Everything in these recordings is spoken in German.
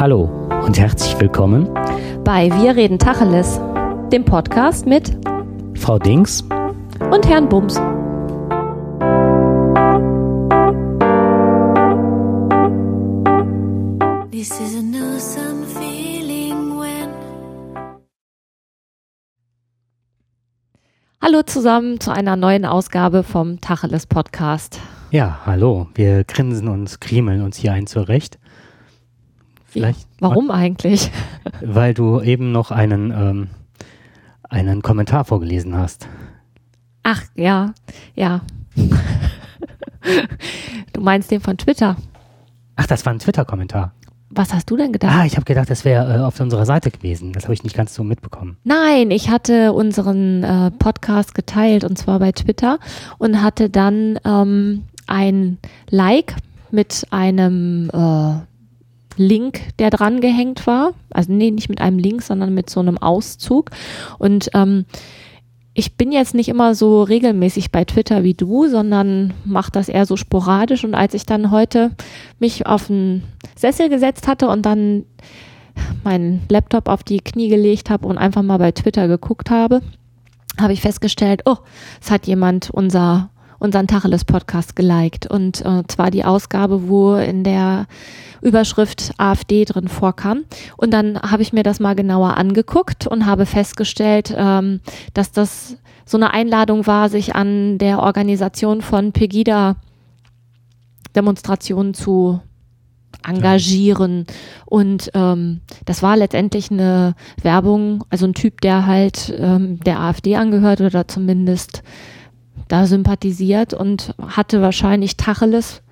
Hallo und herzlich willkommen bei Wir reden Tacheles, dem Podcast mit Frau Dings und Herrn Bums. This is a new some feeling when Hallo zusammen zu einer neuen Ausgabe vom Tacheles Podcast. Ja, hallo. Wir grinsen uns, kriemeln uns hier ein zurecht. Vielleicht. Warum eigentlich? Weil du eben noch einen, ähm, einen Kommentar vorgelesen hast. Ach, ja, ja. du meinst den von Twitter? Ach, das war ein Twitter-Kommentar. Was hast du denn gedacht? Ah, ich habe gedacht, das wäre äh, auf unserer Seite gewesen. Das habe ich nicht ganz so mitbekommen. Nein, ich hatte unseren äh, Podcast geteilt und zwar bei Twitter und hatte dann ähm, ein Like mit einem äh, Link, der dran gehängt war. Also nee, nicht mit einem Link, sondern mit so einem Auszug. Und ähm, ich bin jetzt nicht immer so regelmäßig bei Twitter wie du, sondern mache das eher so sporadisch. Und als ich dann heute mich auf einen Sessel gesetzt hatte und dann meinen Laptop auf die Knie gelegt habe und einfach mal bei Twitter geguckt habe, habe ich festgestellt, oh, es hat jemand unser unseren Tacheles-Podcast geliked. Und äh, zwar die Ausgabe, wo in der Überschrift AfD drin vorkam. Und dann habe ich mir das mal genauer angeguckt und habe festgestellt, ähm, dass das so eine Einladung war, sich an der Organisation von Pegida Demonstrationen zu engagieren. Und ähm, das war letztendlich eine Werbung, also ein Typ, der halt ähm, der AfD angehört oder zumindest da sympathisiert und hatte wahrscheinlich Tacheles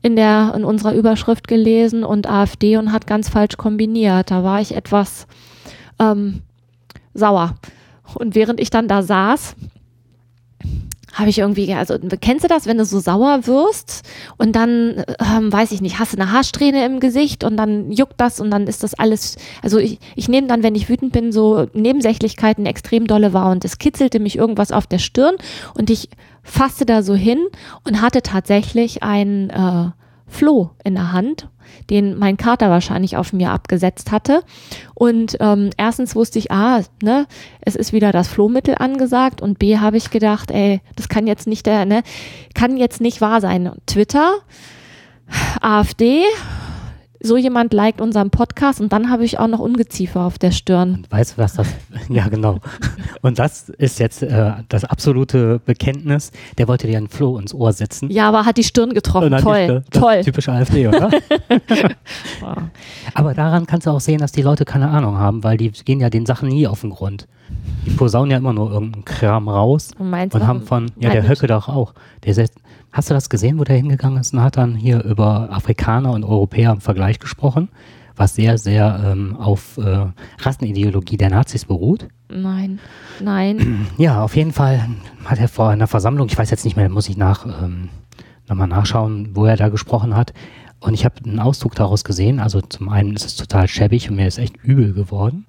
in der in unserer Überschrift gelesen und AfD und hat ganz falsch kombiniert. Da war ich etwas ähm, sauer. Und während ich dann da saß, habe ich irgendwie, also kennst du das, wenn du so sauer wirst und dann, ähm, weiß ich nicht, hast du eine Haarsträhne im Gesicht und dann juckt das und dann ist das alles, also ich, ich nehme dann, wenn ich wütend bin, so Nebensächlichkeiten extrem dolle wahr und es kitzelte mich irgendwas auf der Stirn und ich fasste da so hin und hatte tatsächlich ein äh, Floh in der Hand den mein Kater wahrscheinlich auf mir abgesetzt hatte. Und ähm, erstens wusste ich, ah, ne, es ist wieder das Flohmittel angesagt und B habe ich gedacht, ey, das kann jetzt nicht der, ne, kann jetzt nicht wahr sein. Twitter, AfD, so jemand liked unseren Podcast und dann habe ich auch noch Ungeziefer auf der Stirn. Und weißt du, was das, ja genau. Und das ist jetzt äh, das absolute Bekenntnis, der wollte dir ein Floh ins Ohr setzen. Ja, aber hat die Stirn getroffen, toll, die, toll. Typisch AfD, oder? aber daran kannst du auch sehen, dass die Leute keine Ahnung haben, weil die gehen ja den Sachen nie auf den Grund. Die posaunen ja immer nur irgendeinen Kram raus und, und haben von, ja, der Höcke doch auch, der setzt, Hast du das gesehen, wo der hingegangen ist und hat dann hier über Afrikaner und Europäer im Vergleich gesprochen, was sehr, sehr ähm, auf äh, Rassenideologie der Nazis beruht? Nein, nein. Ja, auf jeden Fall hat er vor einer Versammlung, ich weiß jetzt nicht mehr, muss ich nach, ähm, nochmal nachschauen, wo er da gesprochen hat. Und ich habe einen Auszug daraus gesehen. Also zum einen ist es total schäbig und mir ist echt übel geworden.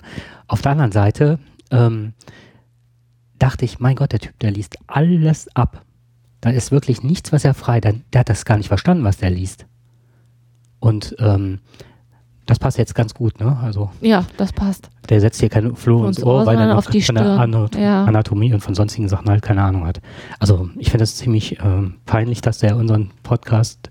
Auf der anderen Seite ähm, dachte ich, mein Gott, der Typ, der liest alles ab. Da ist wirklich nichts, was er frei, der, der hat das gar nicht verstanden, was der liest. Und ähm, das passt jetzt ganz gut, ne? Also ja, das passt. Der setzt hier kein Floh ins Ohr, weil er auf die von der Anat ja. Anatomie und von sonstigen Sachen halt keine Ahnung hat. Also ich finde es ziemlich ähm, peinlich, dass der unseren Podcast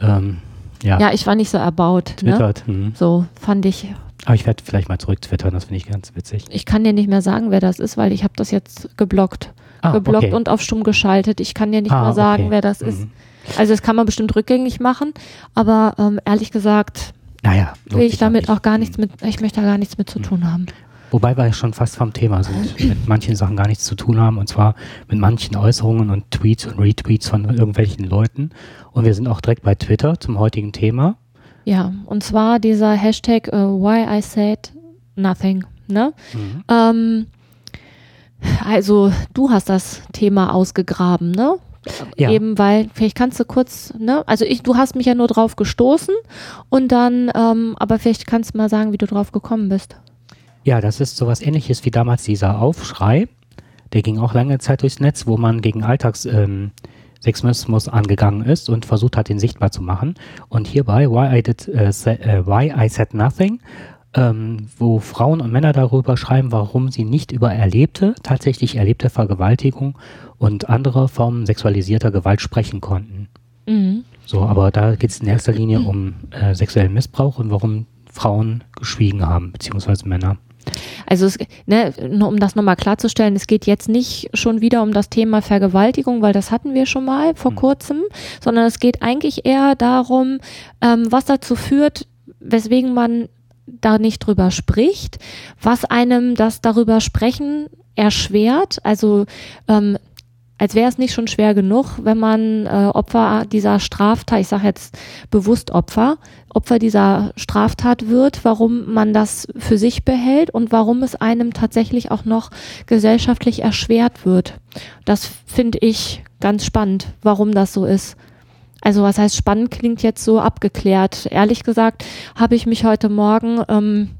ähm, ja, ja, ich war nicht so erbaut. Ne? Twittert. Ne? So fand ich. Aber ich werde vielleicht mal zurück twittern, das finde ich ganz witzig. Ich kann dir nicht mehr sagen, wer das ist, weil ich habe das jetzt geblockt ah, geblockt okay. und auf stumm geschaltet. Ich kann dir nicht ah, mal sagen, okay. wer das mhm. ist. Also das kann man bestimmt rückgängig machen, aber ähm, ehrlich gesagt naja, will ich damit auch gar nichts mit, ich möchte da gar nichts mit zu tun mhm. haben. Wobei wir schon fast vom Thema sind, mit manchen Sachen gar nichts zu tun haben, und zwar mit manchen Äußerungen und Tweets und Retweets von irgendwelchen Leuten. Und wir sind auch direkt bei Twitter zum heutigen Thema. Ja, und zwar dieser Hashtag uh, Why I Said Nothing. Ne? Mhm. Ähm, also du hast das Thema ausgegraben, ne? Ja. Eben weil, vielleicht kannst du kurz, ne? Also ich, du hast mich ja nur drauf gestoßen und dann, ähm, aber vielleicht kannst du mal sagen, wie du drauf gekommen bist. Ja, das ist sowas ähnliches wie damals dieser Aufschrei. Der ging auch lange Zeit durchs Netz, wo man gegen Alltagssituationen Sexismus angegangen ist und versucht hat, ihn sichtbar zu machen. Und hierbei Why I, did, uh, say, uh, Why I Said Nothing, ähm, wo Frauen und Männer darüber schreiben, warum sie nicht über erlebte, tatsächlich erlebte Vergewaltigung und andere Formen sexualisierter Gewalt sprechen konnten. Mhm. So, aber da geht es in erster Linie um äh, sexuellen Missbrauch und warum Frauen geschwiegen haben, beziehungsweise Männer. Also es, ne, nur um das nochmal klarzustellen, es geht jetzt nicht schon wieder um das Thema Vergewaltigung, weil das hatten wir schon mal vor mhm. kurzem, sondern es geht eigentlich eher darum, ähm, was dazu führt, weswegen man da nicht drüber spricht, was einem das darüber sprechen erschwert. Also ähm, als wäre es nicht schon schwer genug, wenn man äh, Opfer dieser Straftat, ich sage jetzt bewusst Opfer, Opfer dieser Straftat wird, warum man das für sich behält und warum es einem tatsächlich auch noch gesellschaftlich erschwert wird. Das finde ich ganz spannend, warum das so ist. Also was heißt spannend klingt jetzt so abgeklärt. Ehrlich gesagt habe ich mich heute Morgen ähm,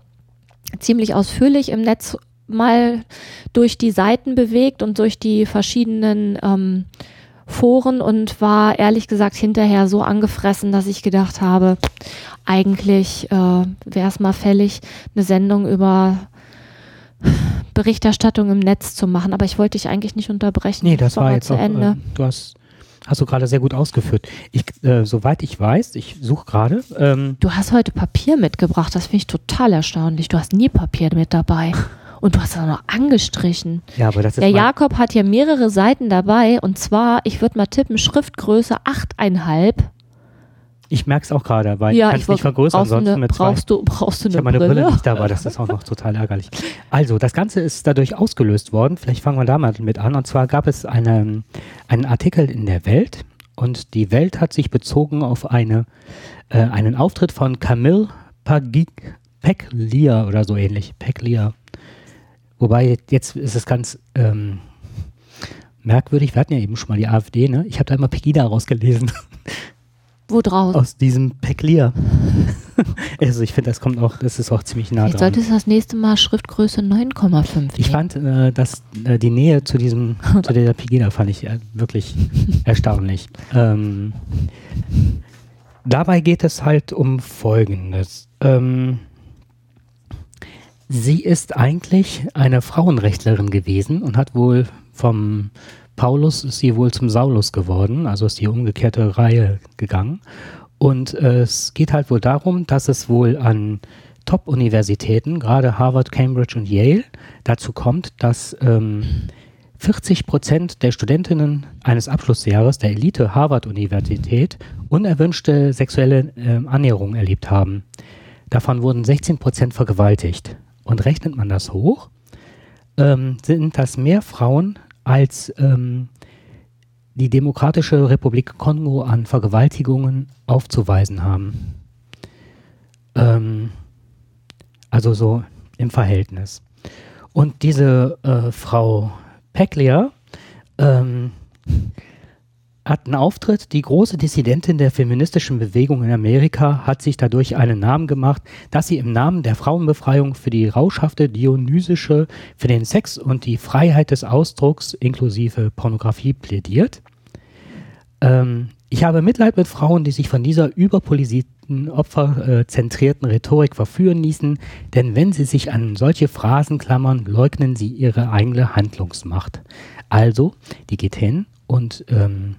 ziemlich ausführlich im Netz mal durch die Seiten bewegt und durch die verschiedenen ähm, Foren und war ehrlich gesagt hinterher so angefressen, dass ich gedacht habe, eigentlich äh, wäre es mal fällig, eine Sendung über Berichterstattung im Netz zu machen. Aber ich wollte dich eigentlich nicht unterbrechen. Nee, das war jetzt zu auch, Ende. Äh, du hast Hast du gerade sehr gut ausgeführt. Ich, äh, soweit ich weiß, ich suche gerade. Ähm du hast heute Papier mitgebracht, das finde ich total erstaunlich. Du hast nie Papier mit dabei. Und du hast es noch angestrichen. Ja, aber das ist Der Jakob hat hier mehrere Seiten dabei und zwar, ich würde mal tippen, Schriftgröße 8,5. Ich merke es auch gerade, weil ja, ich kann es nicht vergrößern, sonst eine, mit brauchst zwei. du brauchst du eine Ich habe meine Brille nicht dabei, das ist auch noch total ärgerlich. Also, das Ganze ist dadurch ausgelöst worden. Vielleicht fangen wir da mal mit an. Und zwar gab es eine, einen Artikel in der Welt und die Welt hat sich bezogen auf eine, äh, einen Auftritt von Camille Peglia oder so ähnlich. Peglia Wobei jetzt ist es ganz ähm, merkwürdig. Wir hatten ja eben schon mal die AfD, ne? Ich habe da immer Pegida rausgelesen. Wo draus? Aus diesem Peklier. also ich finde, das kommt auch, das ist auch ziemlich nah Jetzt dran. Solltest du das nächste Mal Schriftgröße 9,5 Ich fand, äh, dass äh, die Nähe zu diesem, zu der Pegida fand ich äh, wirklich erstaunlich. Ähm, dabei geht es halt um Folgendes. Ähm, Sie ist eigentlich eine Frauenrechtlerin gewesen und hat wohl vom Paulus ist sie wohl zum Saulus geworden, also ist die umgekehrte Reihe gegangen. Und äh, es geht halt wohl darum, dass es wohl an Top-Universitäten, gerade Harvard, Cambridge und Yale, dazu kommt, dass ähm, 40 Prozent der Studentinnen eines Abschlussjahres der Elite Harvard-Universität unerwünschte sexuelle äh, Annäherung erlebt haben. Davon wurden 16 Prozent vergewaltigt. Und rechnet man das hoch, ähm, sind das mehr Frauen als ähm, die Demokratische Republik Kongo an Vergewaltigungen aufzuweisen haben. Ähm, also so im Verhältnis. Und diese äh, Frau Peklia ähm, hat einen Auftritt. Die große Dissidentin der feministischen Bewegung in Amerika hat sich dadurch einen Namen gemacht, dass sie im Namen der Frauenbefreiung für die rauschhafte dionysische, für den Sex und die Freiheit des Ausdrucks inklusive Pornografie plädiert. Ähm, ich habe Mitleid mit Frauen, die sich von dieser überpolisierten, opferzentrierten Rhetorik verführen ließen, denn wenn sie sich an solche Phrasen klammern, leugnen sie ihre eigene Handlungsmacht. Also, die geht hin und ähm,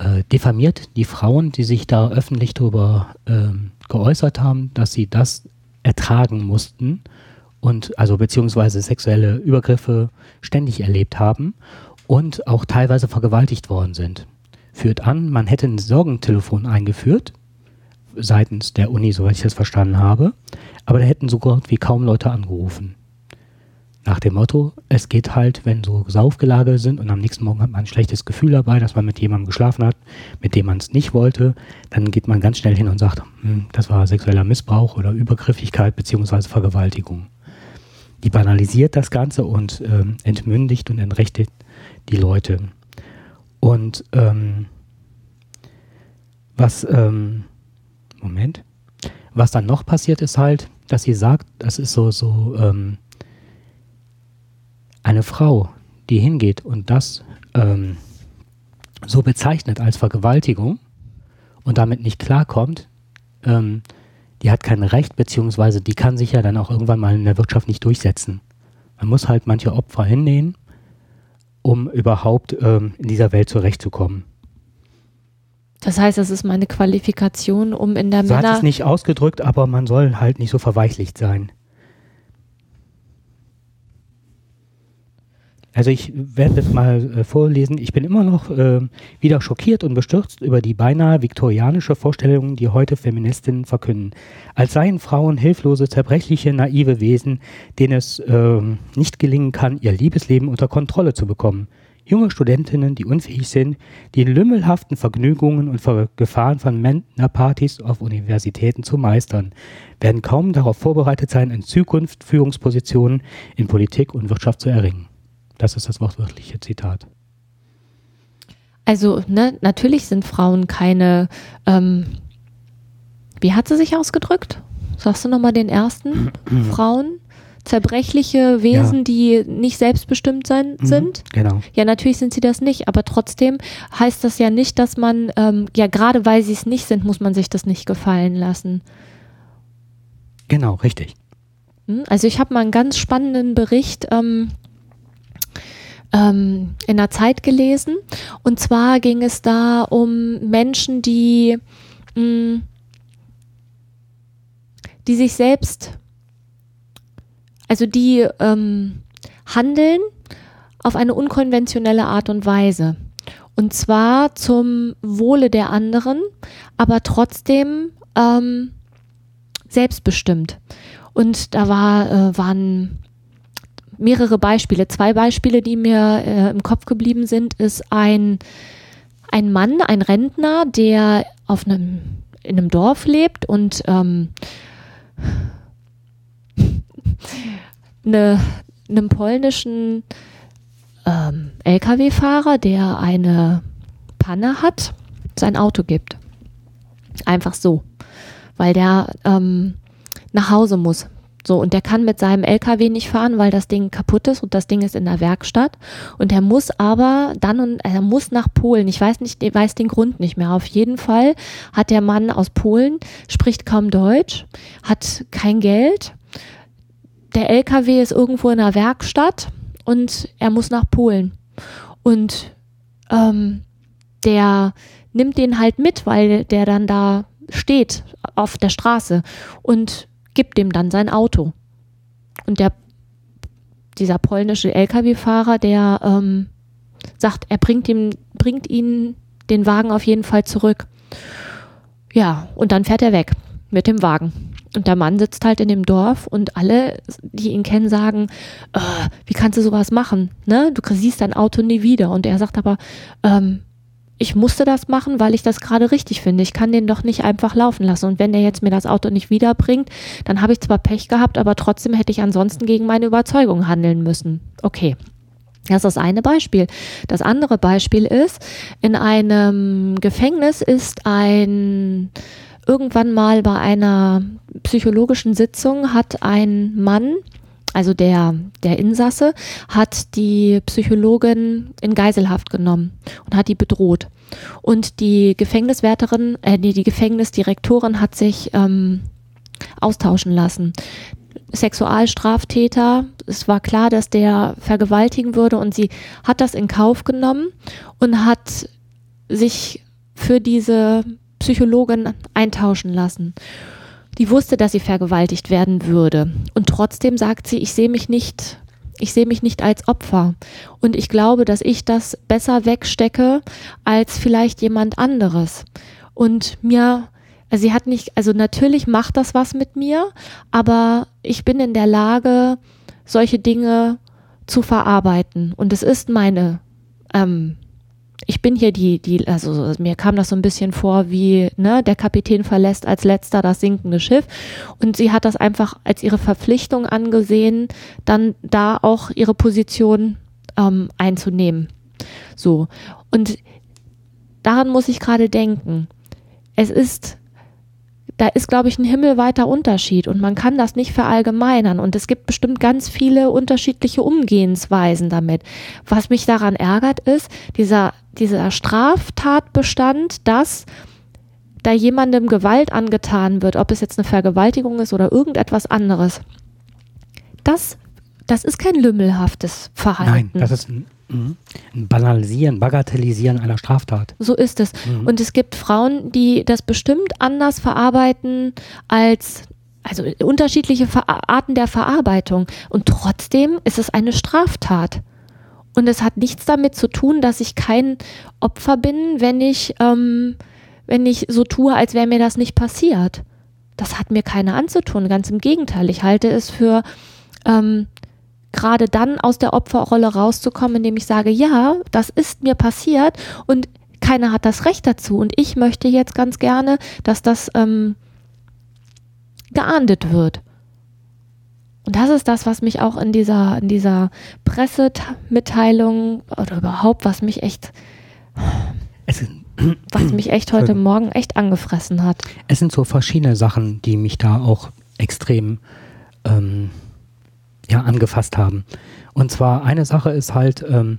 äh, diffamiert die Frauen, die sich da öffentlich darüber ähm, geäußert haben, dass sie das ertragen mussten und also beziehungsweise sexuelle Übergriffe ständig erlebt haben und auch teilweise vergewaltigt worden sind. Führt an, man hätte ein Sorgentelefon eingeführt, seitens der Uni, soweit ich das verstanden habe, aber da hätten so gut wie kaum Leute angerufen. Nach dem Motto, es geht halt, wenn so Saufgelage sind und am nächsten Morgen hat man ein schlechtes Gefühl dabei, dass man mit jemandem geschlafen hat, mit dem man es nicht wollte, dann geht man ganz schnell hin und sagt, hm, das war sexueller Missbrauch oder Übergriffigkeit beziehungsweise Vergewaltigung. Die banalisiert das Ganze und ähm, entmündigt und entrechtet die Leute. Und ähm, was, ähm, Moment, was dann noch passiert ist halt, dass sie sagt, das ist so, so, ähm, eine Frau, die hingeht und das ähm, so bezeichnet als Vergewaltigung und damit nicht klarkommt, ähm, die hat kein Recht, beziehungsweise die kann sich ja dann auch irgendwann mal in der Wirtschaft nicht durchsetzen. Man muss halt manche Opfer hinnehmen, um überhaupt ähm, in dieser Welt zurechtzukommen. Das heißt, das ist meine Qualifikation, um in der so Männer... hat es nicht ausgedrückt, aber man soll halt nicht so verweichlicht sein. Also ich werde das mal äh, vorlesen. Ich bin immer noch äh, wieder schockiert und bestürzt über die beinahe viktorianische Vorstellung, die heute Feministinnen verkünden. Als seien Frauen hilflose, zerbrechliche, naive Wesen, denen es äh, nicht gelingen kann, ihr Liebesleben unter Kontrolle zu bekommen. Junge Studentinnen, die unfähig sind, die lümmelhaften Vergnügungen und Gefahren von Männerpartys auf Universitäten zu meistern, werden kaum darauf vorbereitet sein, in Zukunft Führungspositionen in Politik und Wirtschaft zu erringen. Das ist das wortwörtliche Zitat. Also, ne, natürlich sind Frauen keine, ähm, wie hat sie sich ausgedrückt? Sagst du nochmal den ersten? Frauen? Zerbrechliche Wesen, ja. die nicht selbstbestimmt sein, mhm, sind? Genau. Ja, natürlich sind sie das nicht, aber trotzdem heißt das ja nicht, dass man, ähm, ja, gerade weil sie es nicht sind, muss man sich das nicht gefallen lassen. Genau, richtig. Hm, also ich habe mal einen ganz spannenden Bericht ähm, ähm, in der Zeit gelesen. Und zwar ging es da um Menschen, die, mh, mm, die sich selbst, also die ähm, handeln auf eine unkonventionelle Art und Weise. Und zwar zum Wohle der anderen, aber trotzdem ähm, selbstbestimmt. Und da war, äh, waren mehrere Beispiele. Zwei Beispiele, die mir äh, im Kopf geblieben sind, ist ein, ein Mann, ein Rentner, der auf einem, in einem Dorf lebt und ähm, eine, einem polnischen ähm, Lkw-Fahrer, der eine Panne hat, sein Auto gibt. Einfach so. Weil der ähm, nach Hause muss. So, und der kann mit seinem LKW nicht fahren, weil das Ding kaputt ist und das Ding ist in der Werkstatt. Und er muss aber dann und er muss nach Polen. Ich weiß nicht, ich weiß den Grund nicht mehr. Auf jeden Fall hat der Mann aus Polen, spricht kaum Deutsch, hat kein Geld. Der LKW ist irgendwo in der Werkstatt und er muss nach Polen. Und ähm, der nimmt den halt mit, weil der dann da steht auf der Straße. Und gibt dem dann sein Auto. Und der, dieser polnische Lkw-Fahrer, der ähm, sagt, er bringt ihm, bringt ihnen den Wagen auf jeden Fall zurück. Ja, und dann fährt er weg mit dem Wagen. Und der Mann sitzt halt in dem Dorf und alle, die ihn kennen, sagen, äh, wie kannst du sowas machen? Ne? Du siehst dein Auto nie wieder. Und er sagt aber, ähm, ich musste das machen, weil ich das gerade richtig finde. Ich kann den doch nicht einfach laufen lassen. Und wenn der jetzt mir das Auto nicht wiederbringt, dann habe ich zwar Pech gehabt, aber trotzdem hätte ich ansonsten gegen meine Überzeugung handeln müssen. Okay. Das ist das eine Beispiel. Das andere Beispiel ist, in einem Gefängnis ist ein irgendwann mal bei einer psychologischen Sitzung hat ein Mann also der, der Insasse, hat die Psychologin in Geiselhaft genommen und hat die bedroht. Und die Gefängniswärterin, äh, die, die Gefängnisdirektorin hat sich ähm, austauschen lassen. Sexualstraftäter, es war klar, dass der vergewaltigen würde und sie hat das in Kauf genommen und hat sich für diese Psychologin eintauschen lassen die wusste, dass sie vergewaltigt werden würde. Und trotzdem sagt sie, ich sehe mich nicht, ich sehe mich nicht als Opfer. Und ich glaube, dass ich das besser wegstecke als vielleicht jemand anderes. Und mir, also sie hat nicht, also natürlich macht das was mit mir, aber ich bin in der Lage, solche Dinge zu verarbeiten. Und es ist meine ähm, ich bin hier die, die, also mir kam das so ein bisschen vor, wie ne, der Kapitän verlässt als letzter das sinkende Schiff und sie hat das einfach als ihre Verpflichtung angesehen, dann da auch ihre Position ähm, einzunehmen. So und daran muss ich gerade denken. Es ist da ist, glaube ich, ein himmelweiter Unterschied und man kann das nicht verallgemeinern und es gibt bestimmt ganz viele unterschiedliche Umgehensweisen damit. Was mich daran ärgert ist, dieser, dieser Straftatbestand, dass da jemandem Gewalt angetan wird, ob es jetzt eine Vergewaltigung ist oder irgendetwas anderes. Das, das ist kein lümmelhaftes Verhalten. Nein, das ist ein Mhm. Ein Banalisieren, Bagatellisieren einer Straftat. So ist es. Mhm. Und es gibt Frauen, die das bestimmt anders verarbeiten als also unterschiedliche Arten der Verarbeitung. Und trotzdem ist es eine Straftat. Und es hat nichts damit zu tun, dass ich kein Opfer bin, wenn ich, ähm, wenn ich so tue, als wäre mir das nicht passiert. Das hat mir keiner anzutun. Ganz im Gegenteil. Ich halte es für ähm, gerade dann aus der Opferrolle rauszukommen, indem ich sage, ja, das ist mir passiert und keiner hat das Recht dazu. Und ich möchte jetzt ganz gerne, dass das ähm, geahndet wird. Und das ist das, was mich auch in dieser, in dieser Pressemitteilung oder überhaupt, was mich echt, was mich echt heute Morgen echt angefressen hat. Es sind so verschiedene Sachen, die mich da auch extrem ähm, ja, angefasst haben. Und zwar eine Sache ist halt, ähm,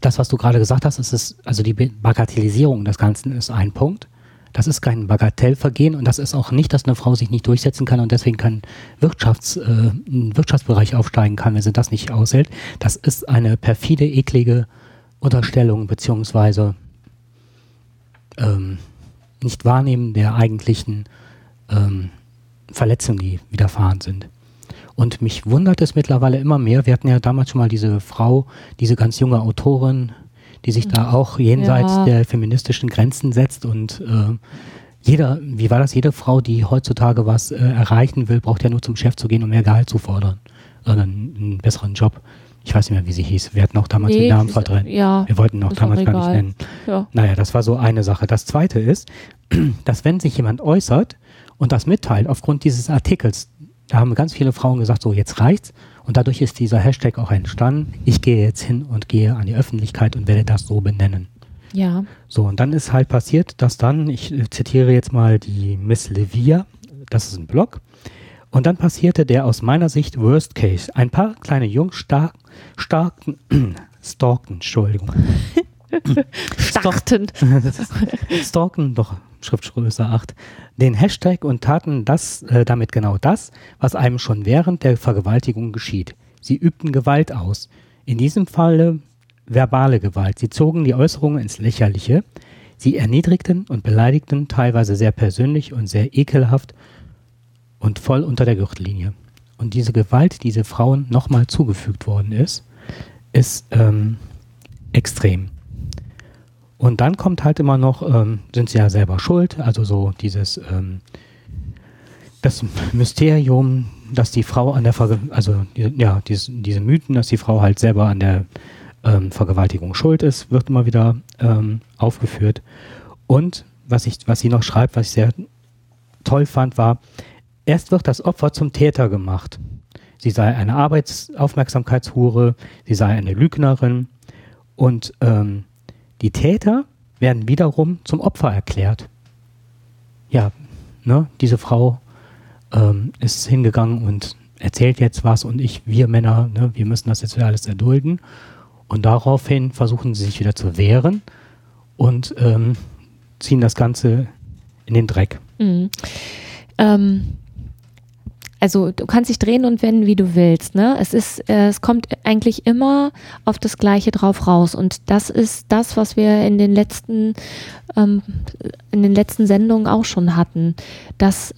das, was du gerade gesagt hast, ist also die Bagatellisierung des Ganzen ist ein Punkt. Das ist kein Bagatellvergehen und das ist auch nicht, dass eine Frau sich nicht durchsetzen kann und deswegen kein Wirtschafts, äh, Wirtschaftsbereich aufsteigen kann, wenn sie das nicht aushält. Das ist eine perfide, eklige Unterstellung beziehungsweise ähm, nicht wahrnehmen der eigentlichen ähm, Verletzungen, die widerfahren sind. Und mich wundert es mittlerweile immer mehr. Wir hatten ja damals schon mal diese Frau, diese ganz junge Autorin, die sich da auch jenseits ja. der feministischen Grenzen setzt und äh, jeder, wie war das, jede Frau, die heutzutage was äh, erreichen will, braucht ja nur zum Chef zu gehen, um mehr Gehalt zu fordern. Oder einen, einen besseren Job. Ich weiß nicht mehr, wie sie hieß. Wir hatten auch damals nee, den Namen verdrängt. Ja, Wir wollten auch damals gar nicht nennen. Ja. Naja, das war so eine Sache. Das zweite ist, dass wenn sich jemand äußert und das mitteilt aufgrund dieses Artikels, da haben ganz viele Frauen gesagt, so jetzt reicht's. Und dadurch ist dieser Hashtag auch entstanden. Ich gehe jetzt hin und gehe an die Öffentlichkeit und werde das so benennen. Ja. So, und dann ist halt passiert, dass dann, ich zitiere jetzt mal die Miss Levia, das ist ein Blog, und dann passierte der aus meiner Sicht Worst Case. Ein paar kleine Jungs stark, starken, stalken, Entschuldigung. Starten. Stalken, doch, Schriftgröße 8, den Hashtag und taten das, äh, damit genau das, was einem schon während der Vergewaltigung geschieht. Sie übten Gewalt aus. In diesem Falle verbale Gewalt. Sie zogen die Äußerungen ins Lächerliche. Sie erniedrigten und beleidigten teilweise sehr persönlich und sehr ekelhaft und voll unter der Gürtellinie. Und diese Gewalt, die diese Frauen nochmal zugefügt worden ist, ist ähm, extrem. Und dann kommt halt immer noch, ähm, sind sie ja selber schuld, also so dieses, ähm, das Mysterium, dass die Frau an der, Ver also ja, diese, diese Mythen, dass die Frau halt selber an der ähm, Vergewaltigung schuld ist, wird immer wieder ähm, aufgeführt. Und was ich, was sie noch schreibt, was ich sehr toll fand, war, erst wird das Opfer zum Täter gemacht. Sie sei eine Arbeitsaufmerksamkeitshure, sie sei eine Lügnerin und ähm, die Täter werden wiederum zum Opfer erklärt. Ja, ne, diese Frau ähm, ist hingegangen und erzählt jetzt was und ich, wir Männer, ne, wir müssen das jetzt alles erdulden. Und daraufhin versuchen sie sich wieder zu wehren und ähm, ziehen das Ganze in den Dreck. Mhm. Ähm, also du kannst dich drehen und wenden, wie du willst. Ne? Es ist, äh, es kommt eigentlich immer auf das Gleiche drauf raus. Und das ist das, was wir in den letzten, ähm, in den letzten Sendungen auch schon hatten. Das,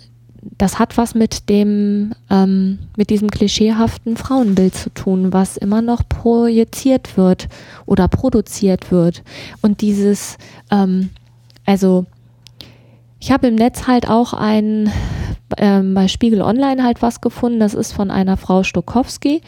das hat was mit dem, ähm, mit diesem klischeehaften Frauenbild zu tun, was immer noch projiziert wird oder produziert wird. Und dieses, ähm, also ich habe im Netz halt auch ein ähm, bei Spiegel Online halt was gefunden. Das ist von einer Frau Stokowski.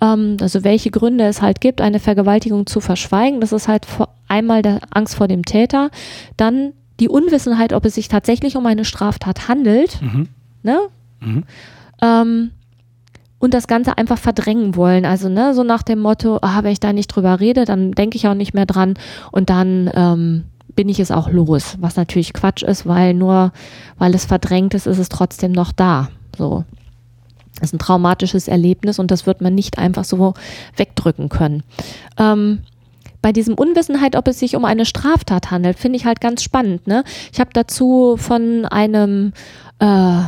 Ähm, also welche Gründe es halt gibt, eine Vergewaltigung zu verschweigen. Das ist halt vor, einmal der Angst vor dem Täter, dann die Unwissenheit, ob es sich tatsächlich um eine Straftat handelt. Mhm. Ne? Mhm. Ähm, und das Ganze einfach verdrängen wollen. Also, ne, so nach dem Motto, ah, wenn ich da nicht drüber rede, dann denke ich auch nicht mehr dran und dann ähm, bin ich es auch los, was natürlich Quatsch ist, weil nur weil es verdrängt ist, ist es trotzdem noch da. So. Das ist ein traumatisches Erlebnis und das wird man nicht einfach so wegdrücken können. Ähm, bei diesem Unwissenheit, ob es sich um eine Straftat handelt, finde ich halt ganz spannend. Ne? Ich habe dazu von einem äh,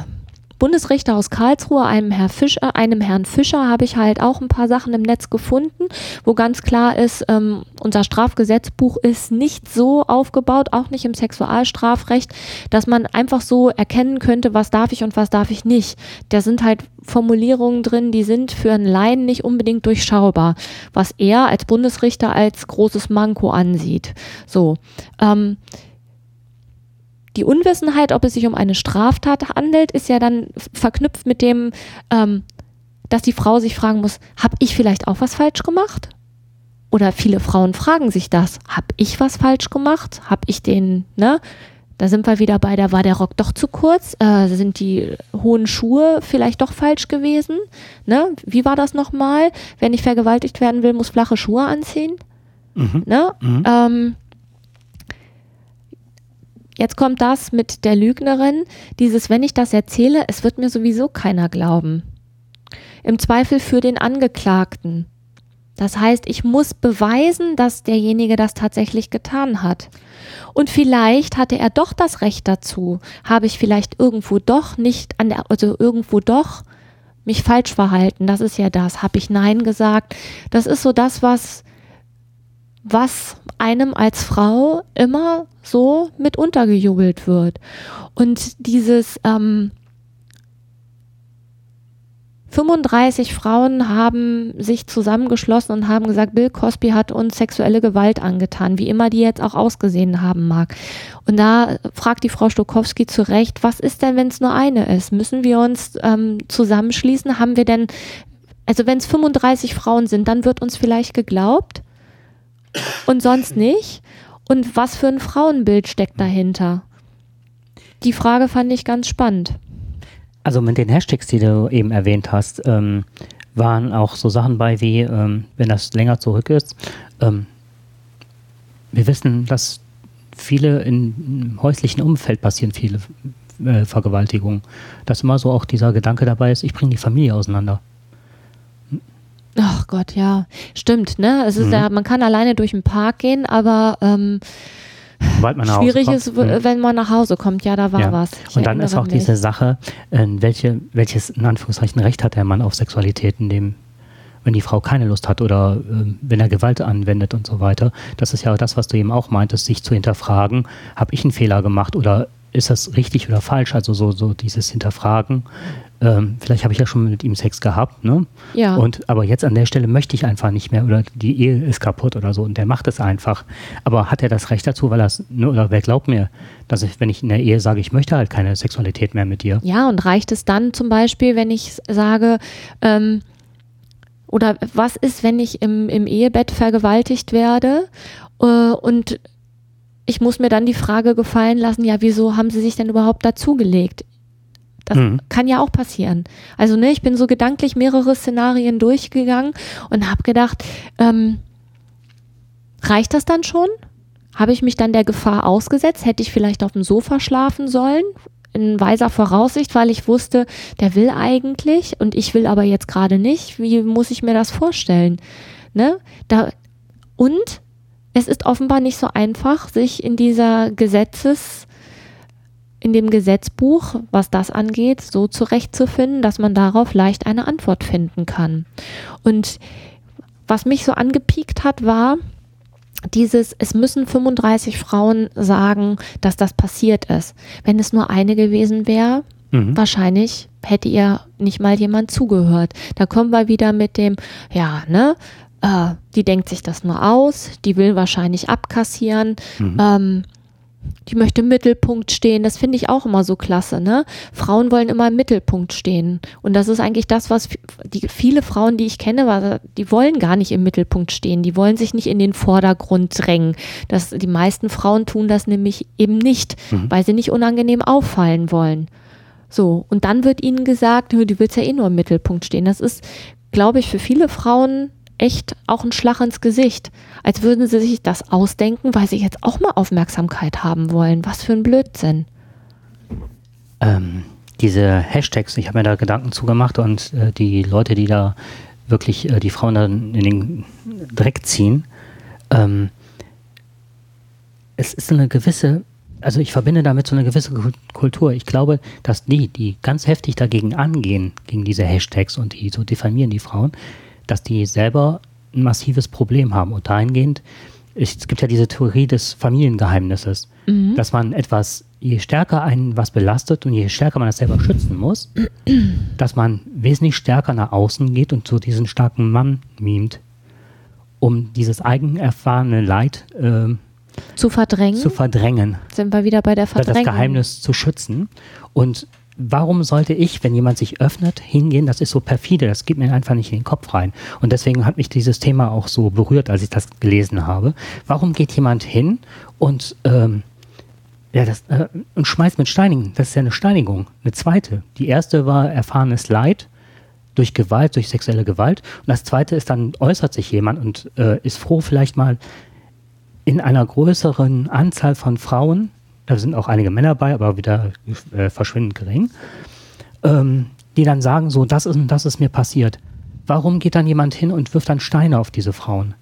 Bundesrichter aus Karlsruhe, einem, Herr Fischer, einem Herrn Fischer, habe ich halt auch ein paar Sachen im Netz gefunden, wo ganz klar ist, ähm, unser Strafgesetzbuch ist nicht so aufgebaut, auch nicht im Sexualstrafrecht, dass man einfach so erkennen könnte, was darf ich und was darf ich nicht. Da sind halt Formulierungen drin, die sind für einen Laien nicht unbedingt durchschaubar, was er als Bundesrichter als großes Manko ansieht. So. Ähm, die Unwissenheit, ob es sich um eine Straftat handelt, ist ja dann verknüpft mit dem, ähm, dass die Frau sich fragen muss, habe ich vielleicht auch was falsch gemacht? Oder viele Frauen fragen sich das, habe ich was falsch gemacht? Habe ich den, ne? Da sind wir wieder bei, da war der Rock doch zu kurz, äh, sind die hohen Schuhe vielleicht doch falsch gewesen, ne? Wie war das nochmal? Wenn ich vergewaltigt werden will, muss flache Schuhe anziehen, mhm. ne? Mhm. Ähm, Jetzt kommt das mit der Lügnerin, dieses, wenn ich das erzähle, es wird mir sowieso keiner glauben. Im Zweifel für den Angeklagten. Das heißt, ich muss beweisen, dass derjenige das tatsächlich getan hat. Und vielleicht hatte er doch das Recht dazu. Habe ich vielleicht irgendwo doch nicht an der, also irgendwo doch mich falsch verhalten. Das ist ja das. Habe ich Nein gesagt? Das ist so das, was was einem als Frau immer so mit untergejubelt wird. Und dieses ähm, 35 Frauen haben sich zusammengeschlossen und haben gesagt, Bill Cosby hat uns sexuelle Gewalt angetan, wie immer die jetzt auch ausgesehen haben mag. Und da fragt die Frau Stokowski zu Recht, was ist denn, wenn es nur eine ist? Müssen wir uns ähm, zusammenschließen? Haben wir denn, also wenn es 35 Frauen sind, dann wird uns vielleicht geglaubt und sonst nicht? Und was für ein Frauenbild steckt dahinter? Die Frage fand ich ganz spannend. Also mit den Hashtags, die du eben erwähnt hast, ähm, waren auch so Sachen bei wie, ähm, wenn das länger zurück ist, ähm, wir wissen, dass viele im häuslichen Umfeld passieren viele äh, Vergewaltigungen. Dass immer so auch dieser Gedanke dabei ist, ich bringe die Familie auseinander. Ach Gott, ja. Stimmt, ne? Es ist mhm. ja, man kann alleine durch den Park gehen, aber ähm, schwierig ist, mhm. wenn man nach Hause kommt. Ja, da war ja. was. Ich und dann ist auch mich. diese Sache, äh, welche, welches in Anführungszeichen Recht hat der Mann auf Sexualität, in dem wenn die Frau keine Lust hat oder äh, wenn er Gewalt anwendet und so weiter. Das ist ja das, was du eben auch meintest, sich zu hinterfragen, habe ich einen Fehler gemacht oder ist das richtig oder falsch? Also so, so dieses Hinterfragen. Ähm, vielleicht habe ich ja schon mit ihm Sex gehabt, ne? Ja. Und aber jetzt an der Stelle möchte ich einfach nicht mehr oder die Ehe ist kaputt oder so und der macht es einfach. Aber hat er das Recht dazu, weil er ne, oder wer glaubt mir, dass ich, wenn ich in der Ehe sage, ich möchte halt keine Sexualität mehr mit dir? Ja, und reicht es dann zum Beispiel, wenn ich sage, ähm, oder was ist, wenn ich im, im Ehebett vergewaltigt werde äh, und ich muss mir dann die Frage gefallen lassen, ja, wieso haben sie sich denn überhaupt dazugelegt? Das mhm. kann ja auch passieren. Also, ne, ich bin so gedanklich mehrere Szenarien durchgegangen und habe gedacht, ähm, reicht das dann schon? Habe ich mich dann der Gefahr ausgesetzt? Hätte ich vielleicht auf dem Sofa schlafen sollen? In weiser Voraussicht, weil ich wusste, der will eigentlich und ich will aber jetzt gerade nicht. Wie muss ich mir das vorstellen? Ne? Da, und es ist offenbar nicht so einfach, sich in dieser Gesetzes, in dem Gesetzbuch, was das angeht, so zurechtzufinden, dass man darauf leicht eine Antwort finden kann. Und was mich so angepiekt hat, war dieses, es müssen 35 Frauen sagen, dass das passiert ist. Wenn es nur eine gewesen wäre, mhm. wahrscheinlich hätte ihr nicht mal jemand zugehört. Da kommen wir wieder mit dem, ja, ne, äh, die denkt sich das nur aus, die will wahrscheinlich abkassieren, mhm. ähm, die möchte im Mittelpunkt stehen. Das finde ich auch immer so klasse. Ne? Frauen wollen immer im Mittelpunkt stehen. Und das ist eigentlich das, was die, viele Frauen, die ich kenne, die wollen gar nicht im Mittelpunkt stehen. Die wollen sich nicht in den Vordergrund drängen. Das, die meisten Frauen tun das nämlich eben nicht, mhm. weil sie nicht unangenehm auffallen wollen. So, und dann wird ihnen gesagt, du willst ja eh nur im Mittelpunkt stehen. Das ist, glaube ich, für viele Frauen echt auch ein Schlag ins Gesicht. Als würden sie sich das ausdenken, weil sie jetzt auch mal Aufmerksamkeit haben wollen. Was für ein Blödsinn. Ähm, diese Hashtags, ich habe mir da Gedanken zugemacht und äh, die Leute, die da wirklich äh, die Frauen dann in den Dreck ziehen, ähm, es ist eine gewisse, also ich verbinde damit so eine gewisse Kultur. Ich glaube, dass die, die ganz heftig dagegen angehen, gegen diese Hashtags und die so diffamieren die Frauen, dass die selber ein massives Problem haben. Und dahingehend, es gibt ja diese Theorie des Familiengeheimnisses, mhm. dass man etwas, je stärker einen was belastet und je stärker man das selber schützen muss, dass man wesentlich stärker nach außen geht und so diesen starken Mann mimt, um dieses eigenerfahrene Leid äh, zu verdrängen. Zu verdrängen. Sind wir wieder bei der Verdrängung. Das Geheimnis zu schützen. Und warum sollte ich, wenn jemand sich öffnet, hingehen? Das ist so perfide, das geht mir einfach nicht in den Kopf rein. Und deswegen hat mich dieses Thema auch so berührt, als ich das gelesen habe. Warum geht jemand hin und, ähm, ja, das, äh, und schmeißt mit Steinigen? Das ist ja eine Steinigung, eine zweite. Die erste war erfahrenes Leid durch Gewalt, durch sexuelle Gewalt. Und das zweite ist dann äußert sich jemand und äh, ist froh, vielleicht mal in einer größeren Anzahl von Frauen, da sind auch einige Männer bei, aber wieder äh, verschwindend gering, ähm, die dann sagen, so, das ist, das ist mir passiert. Warum geht dann jemand hin und wirft dann Steine auf diese Frauen?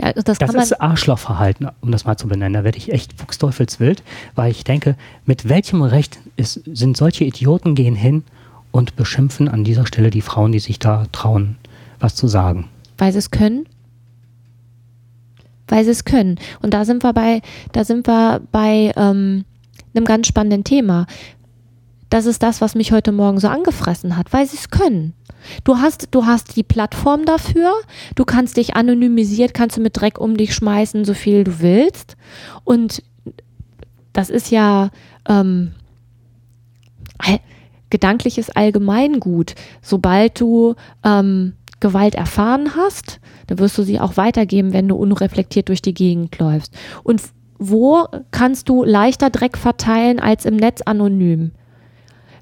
Ja, das, das ist Arschlochverhalten, um das mal zu benennen. Da werde ich echt fuchsteufelswild, weil ich denke, mit welchem Recht ist, sind solche Idioten gehen hin und beschimpfen an dieser Stelle die Frauen, die sich da trauen, was zu sagen? Weil sie es können? Weil sie es können. Und da sind wir bei, da sind wir bei ähm, einem ganz spannenden Thema. Das ist das, was mich heute Morgen so angefressen hat, weil sie es können. Du hast, du hast die Plattform dafür. Du kannst dich anonymisiert, kannst du mit Dreck um dich schmeißen, so viel du willst. Und das ist ja ähm, gedankliches Allgemeingut. Sobald du ähm, Gewalt erfahren hast, dann wirst du sie auch weitergeben, wenn du unreflektiert durch die Gegend läufst. Und wo kannst du leichter Dreck verteilen als im Netz anonym?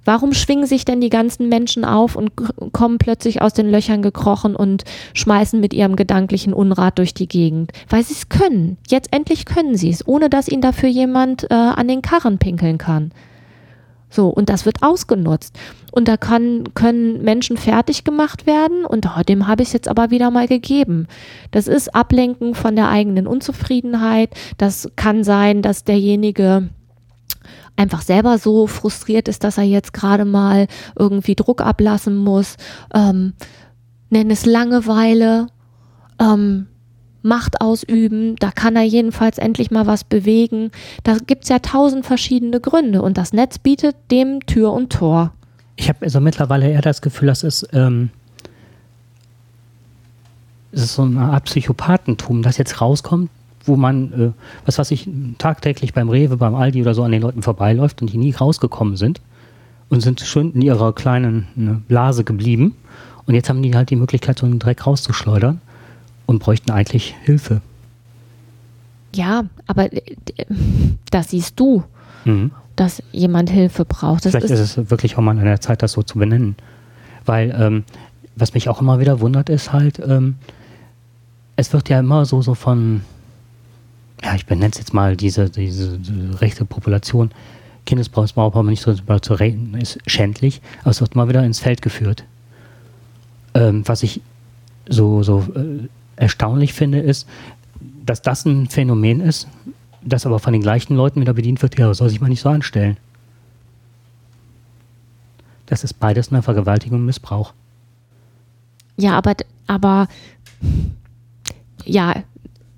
Warum schwingen sich denn die ganzen Menschen auf und kommen plötzlich aus den Löchern gekrochen und schmeißen mit ihrem gedanklichen Unrat durch die Gegend? Weil sie es können. Jetzt endlich können sie es, ohne dass ihnen dafür jemand äh, an den Karren pinkeln kann. So, und das wird ausgenutzt. Und da kann, können Menschen fertig gemacht werden und oh, dem habe ich es jetzt aber wieder mal gegeben. Das ist Ablenken von der eigenen Unzufriedenheit. Das kann sein, dass derjenige einfach selber so frustriert ist, dass er jetzt gerade mal irgendwie Druck ablassen muss. Ähm, nenn es Langeweile. Ähm, Macht ausüben, da kann er jedenfalls endlich mal was bewegen. Da gibt es ja tausend verschiedene Gründe und das Netz bietet dem Tür und Tor. Ich habe also mittlerweile eher das Gefühl, dass es, ähm, es ist so eine Art Psychopathentum, das jetzt rauskommt, wo man, äh, was weiß ich, tagtäglich beim Rewe, beim Aldi oder so an den Leuten vorbeiläuft und die nie rausgekommen sind und sind schön in ihrer kleinen ne, Blase geblieben. Und jetzt haben die halt die Möglichkeit, so einen Dreck rauszuschleudern und bräuchten eigentlich Hilfe. Ja, aber äh, das siehst du, mhm. dass jemand Hilfe braucht. Das Vielleicht ist, ist, es wirklich auch mal an der Zeit, das so zu benennen. Weil, ähm, was mich auch immer wieder wundert, ist halt, ähm, es wird ja immer so, so von, ja, ich benenne es jetzt mal diese, diese, diese rechte Population, Kindesbrauch braucht man nicht so zu reden, ist schändlich, aber es wird immer wieder ins Feld geführt. Ähm, was ich so, so äh, erstaunlich finde, ist, dass das ein Phänomen ist, das aber von den gleichen Leuten wieder bedient wird, ja, soll sich mal nicht so anstellen. Das ist beides eine Vergewaltigung und Missbrauch. Ja, aber, aber ja,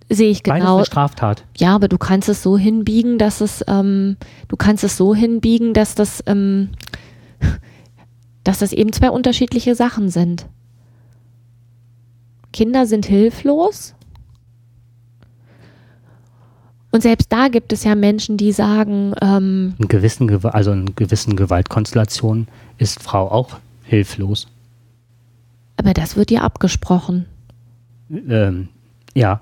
sehe ich genau. Beides eine Straftat. Ja, aber du kannst es so hinbiegen, dass es, ähm, du kannst es so hinbiegen, dass das, ähm, dass das eben zwei unterschiedliche Sachen sind. Kinder sind hilflos. Und selbst da gibt es ja Menschen, die sagen, ähm, in gewissen, also in gewissen Gewaltkonstellationen ist Frau auch hilflos. Aber das wird ihr abgesprochen. Ähm, ja.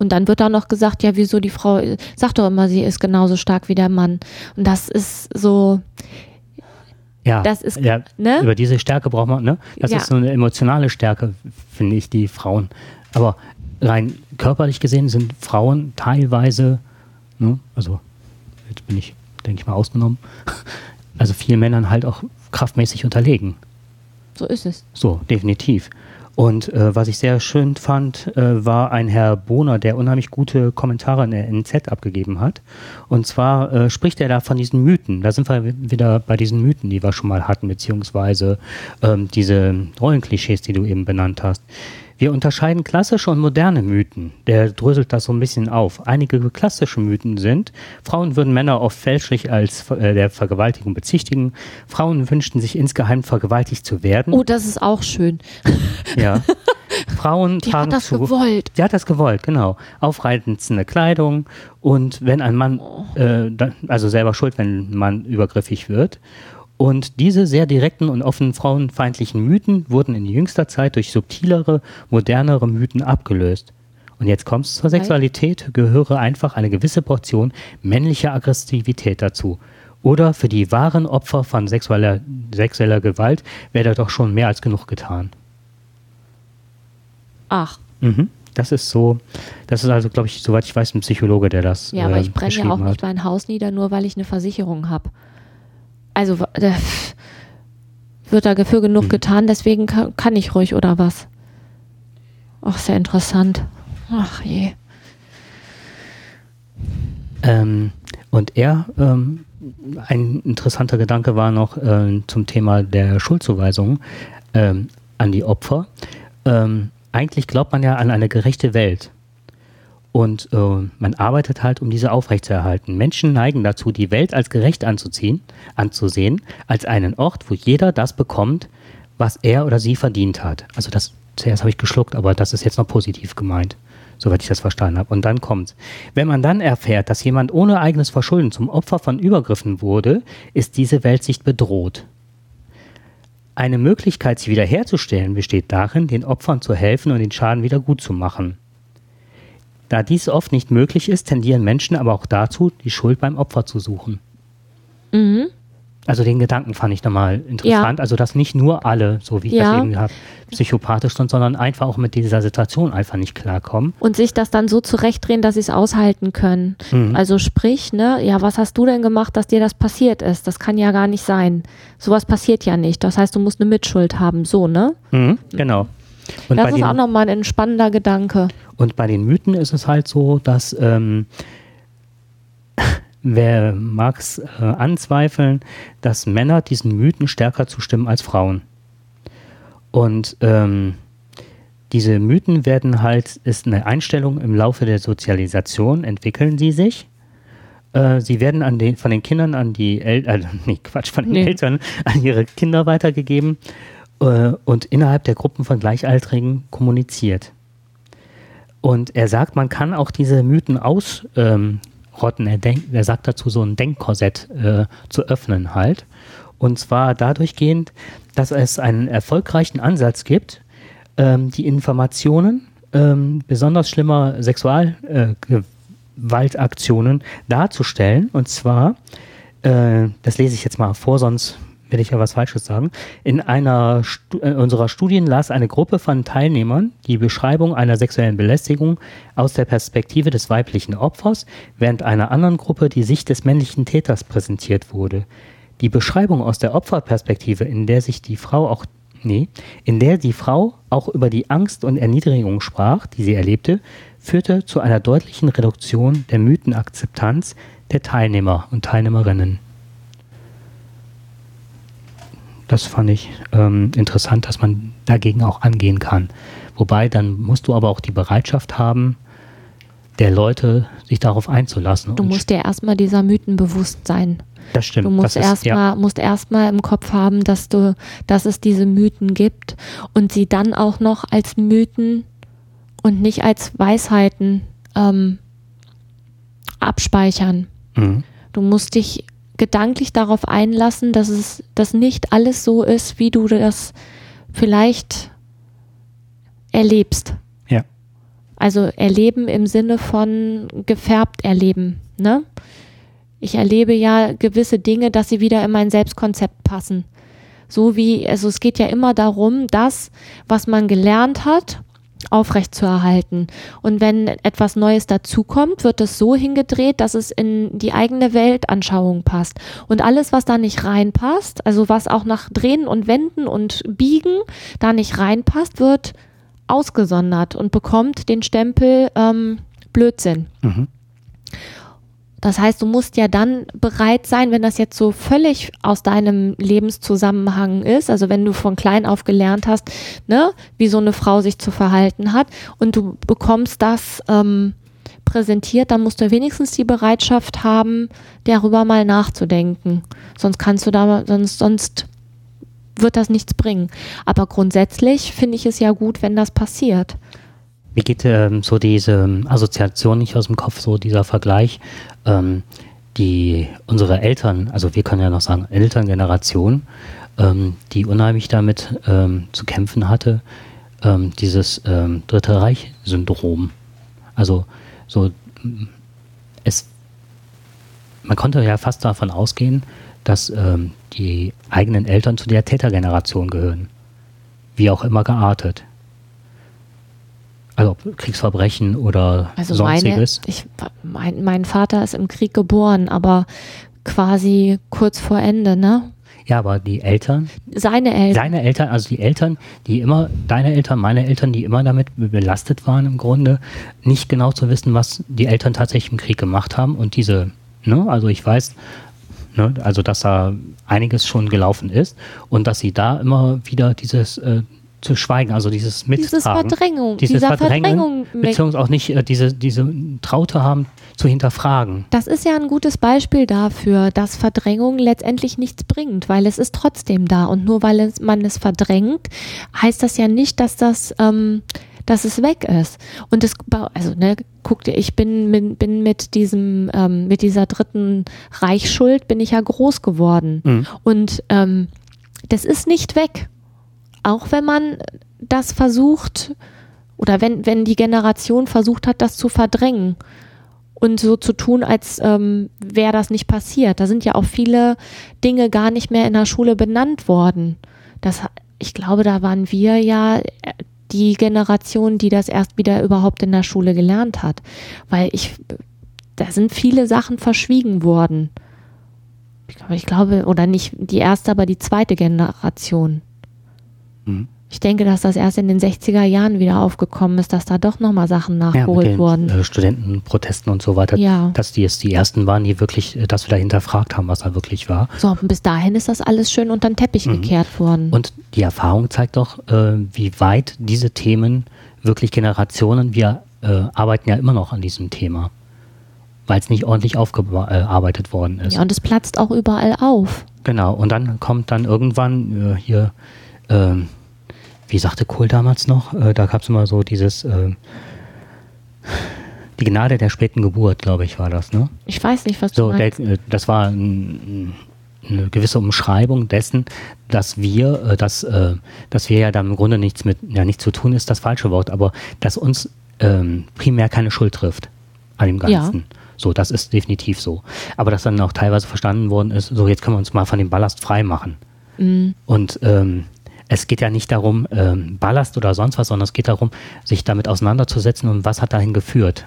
Und dann wird da noch gesagt, ja, wieso die Frau, sagt doch immer, sie ist genauso stark wie der Mann. Und das ist so, Ja, Das ist, ja, ne? über diese Stärke braucht man, ne? Das Ja. ist so eine emotionale Stärke, finde ich, die Frauen. Aber rein körperlich gesehen sind Frauen teilweise, ne? also jetzt bin ich, denke ich mal, ausgenommen, also vielen Männern halt auch kraftmäßig unterlegen. So ist es. So, definitiv. Und äh, was ich sehr schön fand, äh, war ein Herr Bohner, der unheimlich gute Kommentare in der NZ abgegeben hat. Und zwar äh, spricht er da von diesen Mythen. Da sind wir wieder bei diesen Mythen, die wir schon mal hatten, beziehungsweise ähm, diese Rollenklischees, die du eben benannt hast. Wir unterscheiden klassische und moderne Mythen. Der dröselt das so ein bisschen auf. Einige klassische Mythen sind, Frauen würden Männer oft fälschlich als äh, der Vergewaltigung bezichtigen. Frauen wünschten sich insgeheim vergewaltigt zu werden. Oh, das ist auch schön. Ja. Frauen Die tragen hat das zu, gewollt. Die hat das gewollt, genau. Aufreizende Kleidung und wenn ein Mann, äh, da, also selber schuld, wenn ein Mann übergriffig wird. Und diese sehr direkten und offen frauenfeindlichen Mythen wurden in jüngster Zeit durch subtilere, modernere Mythen abgelöst. Und jetzt kommt es zur Sexualität, gehöre einfach eine gewisse Portion männlicher Aggressivität dazu. Oder für die wahren Opfer von sexueller, sexueller Gewalt werde doch schon mehr als genug getan. Ach, Mhm. Das ist so, das ist also, glaube ich, soweit ich weiß, ein Psychologe, der das ja, aber äh, ich brenne ja auch nicht hat. mein Haus nieder, nur weil ich eine Versicherung habe. Also äh, wird da für genug Hm. getan, deswegen kann, kann ich ruhig oder was? Ach, sehr interessant. Ach je. Ähm, und er, ähm, ein interessanter Gedanke war noch äh, zum Thema der Schuldzuweisung ähm, an die Opfer. Ähm, eigentlich glaubt man ja an eine gerechte Welt. Und äh, man arbeitet halt, um diese aufrechtzuerhalten. Menschen neigen dazu, die Welt als gerecht anzuziehen, anzusehen, als einen Ort, wo jeder das bekommt, was er oder sie verdient hat. Also das, zuerst habe ich geschluckt, aber das ist jetzt noch positiv gemeint, soweit ich das verstanden habe. Und dann kommt's. Wenn man dann erfährt, dass jemand ohne eigenes Verschulden zum Opfer von Übergriffen wurde, ist diese Weltsicht bedroht. Eine Möglichkeit, sie wiederherzustellen, besteht darin, den Opfern zu helfen und den Schaden wieder gut zu machen. Da dies oft nicht möglich ist, tendieren Menschen aber auch dazu, die Schuld beim Opfer zu suchen. Mhm. Also den Gedanken fand ich nochmal interessant. Also dass nicht nur alle, so wie ich Ja. das eben habe, psychopathisch sind, sondern einfach auch mit dieser Situation einfach nicht klarkommen. Und sich das dann so zurechtdrehen, dass sie es aushalten können. Mhm. Also sprich, ne, ja, was hast du denn gemacht, dass dir das passiert ist? Das kann ja gar nicht sein. Sowas passiert ja nicht. Das heißt, du musst eine Mitschuld haben, so, ne? Mhm, genau. Und das ist auch nochmal ein spannender Gedanke. Und bei den Mythen ist es halt so, dass ähm, wer mag es äh, anzweifeln, dass Männer diesen Mythen stärker zustimmen als Frauen. Und ähm, diese Mythen werden halt, ist eine Einstellung im Laufe der Sozialisation, entwickeln sie sich. Äh, sie werden an den, von den Kindern an die Eltern, äh, nee, Quatsch, von den Nee. Eltern an ihre Kinder weitergegeben äh, und innerhalb der Gruppen von Gleichaltrigen kommuniziert. Und er sagt, man kann auch diese Mythen ausrotten. Ähm, er, er sagt dazu, so ein Denkkorsett äh, zu öffnen halt. Und zwar dadurch gehend, dass es einen erfolgreichen Ansatz gibt, ähm, die Informationen ähm, besonders schlimmer Sexualgewaltaktionen darzustellen. Und zwar, äh, das lese ich jetzt mal vor, sonst will ich ja was Falsches sagen. In einer äh, unserer Studien las eine Gruppe von Teilnehmern die Beschreibung einer sexuellen Belästigung aus der Perspektive des weiblichen Opfers, während einer anderen Gruppe die Sicht des männlichen Täters präsentiert wurde. Die Beschreibung aus der Opferperspektive, in der sich die Frau auch nee, in der die Frau auch über die Angst und Erniedrigung sprach, die sie erlebte, führte zu einer deutlichen Reduktion der Mythenakzeptanz der Teilnehmer und Teilnehmerinnen. Das fand ich ähm, interessant, dass man dagegen auch angehen kann. Wobei, dann musst du aber auch die Bereitschaft haben, der Leute sich darauf einzulassen. Du musst dir erstmal dieser Mythen bewusst sein. das stimmt. Du musst erstmal ja, musst erstmal im Kopf haben, dass du, dass es diese Mythen gibt und sie dann auch noch als Mythen und nicht als Weisheiten ähm, abspeichern. mhm. Du musst dich gedanklich darauf einlassen, dass es, dass nicht alles so ist, wie du das vielleicht erlebst. Ja. Also erleben im Sinne von gefärbt erleben, ne? Ich erlebe ja gewisse Dinge, dass sie wieder in mein Selbstkonzept passen. So wie, also es geht ja immer darum, das, was man gelernt hat, aufrechtzuerhalten. Und wenn etwas Neues dazukommt, wird es so hingedreht, dass es in die eigene Weltanschauung passt. Und alles, was da nicht reinpasst, also was auch nach Drehen und Wenden und Biegen da nicht reinpasst, wird ausgesondert und bekommt den Stempel ähm, Blödsinn. Mhm. Das heißt, du musst ja dann bereit sein, wenn das jetzt so völlig aus deinem Lebenszusammenhang ist, also wenn du von klein auf gelernt hast, ne, wie so eine Frau sich zu verhalten hat und du bekommst das ähm, präsentiert, dann musst du wenigstens die Bereitschaft haben, darüber mal nachzudenken. Sonst kannst du da, sonst, sonst wird das nichts bringen. Aber grundsätzlich finde ich es ja gut, wenn das passiert. Mir geht ähm, so diese Assoziation nicht aus dem Kopf, so dieser Vergleich. Ähm, die unsere Eltern, also wir können ja noch sagen Elterngeneration, ähm, die unheimlich damit ähm, zu kämpfen hatte, ähm, dieses ähm, Dritte Reich-Syndrom. Also so es man konnte ja fast davon ausgehen, dass ähm, die eigenen Eltern zu der Tätergeneration gehören. Wie auch immer geartet. Also Kriegsverbrechen oder also sonstiges. Meine, ich, mein, mein Vater ist im Krieg geboren, aber quasi kurz vor Ende, ne? Ja, aber die Eltern. Seine Eltern. Seine Eltern, also die Eltern, die immer, deine Eltern, meine Eltern, die immer damit belastet waren im Grunde, nicht genau zu wissen, was die Eltern tatsächlich im Krieg gemacht haben. Und diese, ne, also ich weiß, ne, also dass da einiges schon gelaufen ist und dass sie da immer wieder dieses äh, zu schweigen, also dieses Mittragen. Dieses Verdrängung, dieses Verdrängen, Verdrängung beziehungsweise auch nicht äh, diese, diese Traute haben, zu hinterfragen. Das ist ja ein gutes Beispiel dafür, dass Verdrängung letztendlich nichts bringt, weil es ist trotzdem da. Und nur weil es, man es verdrängt, heißt das ja nicht, dass das, ähm, dass es weg ist. Und es, also, ne, guck dir, ich bin, bin, bin mit diesem, ähm, mit dieser dritten Reichsschuld bin ich ja groß geworden. Mhm. Und ähm, das ist nicht weg auch wenn man das versucht oder wenn, wenn die Generation versucht hat, das zu verdrängen und so zu tun, als ähm, wäre das nicht passiert. Da sind ja auch viele Dinge gar nicht mehr in der Schule benannt worden. Das, ich glaube, da waren wir ja die Generation, die das erst wieder überhaupt in der Schule gelernt hat. Weil ich, da sind viele Sachen verschwiegen worden. Ich glaube, ich glaube, oder nicht die erste, aber die zweite Generation. Mhm. Ich denke, dass das erst in den 60er Jahren wieder aufgekommen ist, dass da doch nochmal Sachen nachgeholt ja, mit den, wurden. Äh, Studentenprotesten und so weiter. Ja. Dass die es die ersten waren, die wirklich äh, das wieder hinterfragt haben, was da wirklich war. So, und bis dahin ist das alles schön unter den Teppich mhm. gekehrt worden. Und die Erfahrung zeigt doch, äh, wie weit diese Themen wirklich Generationen, wir äh, arbeiten ja immer noch an diesem Thema, weil es nicht ordentlich aufgearbeitet worden ist. Ja, und es platzt auch überall auf. Genau, und dann kommt dann irgendwann äh, hier ähm, wie sagte Kohl damals noch, äh, da gab es immer so dieses, äh, die Gnade der späten Geburt, glaube ich, war das, ne? Ich weiß nicht, was so, du meinst. Der, äh, das war ein, eine gewisse Umschreibung dessen, dass wir, äh, dass, äh, dass wir ja da im Grunde nichts mit, ja, nichts zu tun ist das falsche Wort, aber dass uns ähm, primär keine Schuld trifft an dem Ganzen. Ja. So, das ist definitiv so. Aber dass dann auch teilweise verstanden worden ist, so jetzt können wir uns mal von dem Ballast frei machen. Mhm. Und ähm, es geht ja nicht darum, ähm, Ballast oder sonst was, sondern es geht darum, sich damit auseinanderzusetzen und was hat dahin geführt.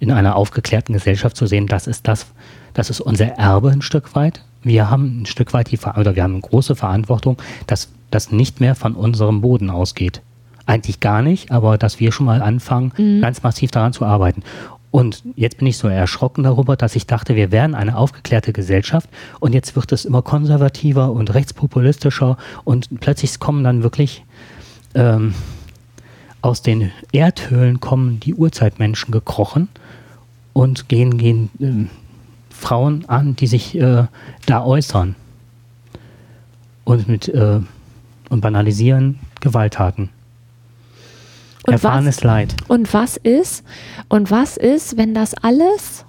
In einer aufgeklärten Gesellschaft zu sehen, das ist das, das ist unser Erbe ein Stück weit. Wir haben ein Stück weit die, oder wir haben eine große Verantwortung, dass das nicht mehr von unserem Boden ausgeht. Eigentlich gar nicht, aber dass wir schon mal anfangen, mhm. ganz massiv daran zu arbeiten. Und jetzt bin ich so erschrocken darüber, dass ich dachte, wir wären eine aufgeklärte Gesellschaft und jetzt wird es immer konservativer und rechtspopulistischer und plötzlich kommen dann wirklich ähm, aus den Erdhöhlen kommen die Urzeitmenschen gekrochen und gehen, gehen äh, Frauen an, die sich äh, da äußern und mit äh, und banalisieren Gewalttaten. Und Erfahrenes was, Leid. Und was ist, und was ist, wenn das alles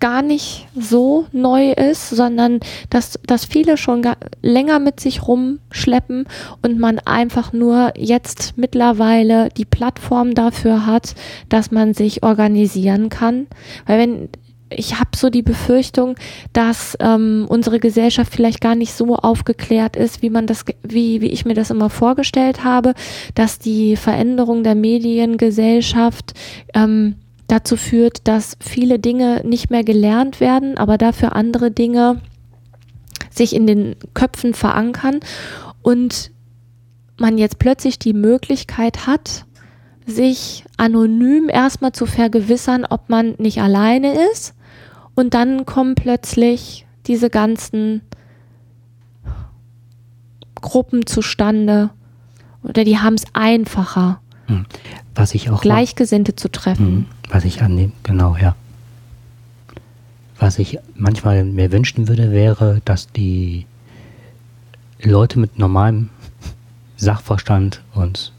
gar nicht so neu ist, sondern dass, dass viele schon länger mit sich rumschleppen und man einfach nur jetzt mittlerweile die Plattform dafür hat, dass man sich organisieren kann. Weil wenn ich habe so die Befürchtung, dass ähm, unsere Gesellschaft vielleicht gar nicht so aufgeklärt ist, wie man das, wie, wie ich mir das immer vorgestellt habe, dass die Veränderung der Mediengesellschaft ähm, dazu führt, dass viele Dinge nicht mehr gelernt werden, aber dafür andere Dinge sich in den Köpfen verankern und man jetzt plötzlich die Möglichkeit hat, sich anonym erstmal zu vergewissern, ob man nicht alleine ist. Und dann kommen plötzlich diese ganzen Gruppen zustande. Oder die haben es einfacher, hm. was ich auch Gleichgesinnte zu treffen. Hm. Was ich annehme, genau, ja. Was ich manchmal mir wünschen würde, wäre, dass die Leute mit normalem Sachverstand und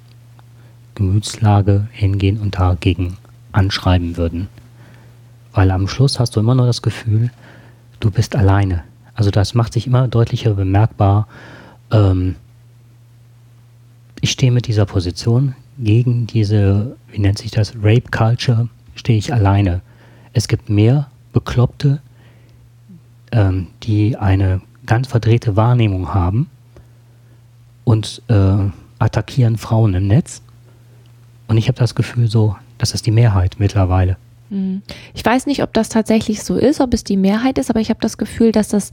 Gemütslage hingehen und dagegen anschreiben würden. Weil am Schluss hast du immer nur das Gefühl, du bist alleine. Also das macht sich immer deutlicher bemerkbar. Ähm, ich stehe mit dieser Position gegen diese, wie nennt sich das, Rape Culture, stehe ich alleine. Es gibt mehr Bekloppte, ähm, die eine ganz verdrehte Wahrnehmung haben und äh, attackieren Frauen im Netz und ich habe das Gefühl so, das ist die Mehrheit mittlerweile. Hm. Ich weiß nicht, ob das tatsächlich so ist, ob es die Mehrheit ist, aber ich habe das Gefühl, dass das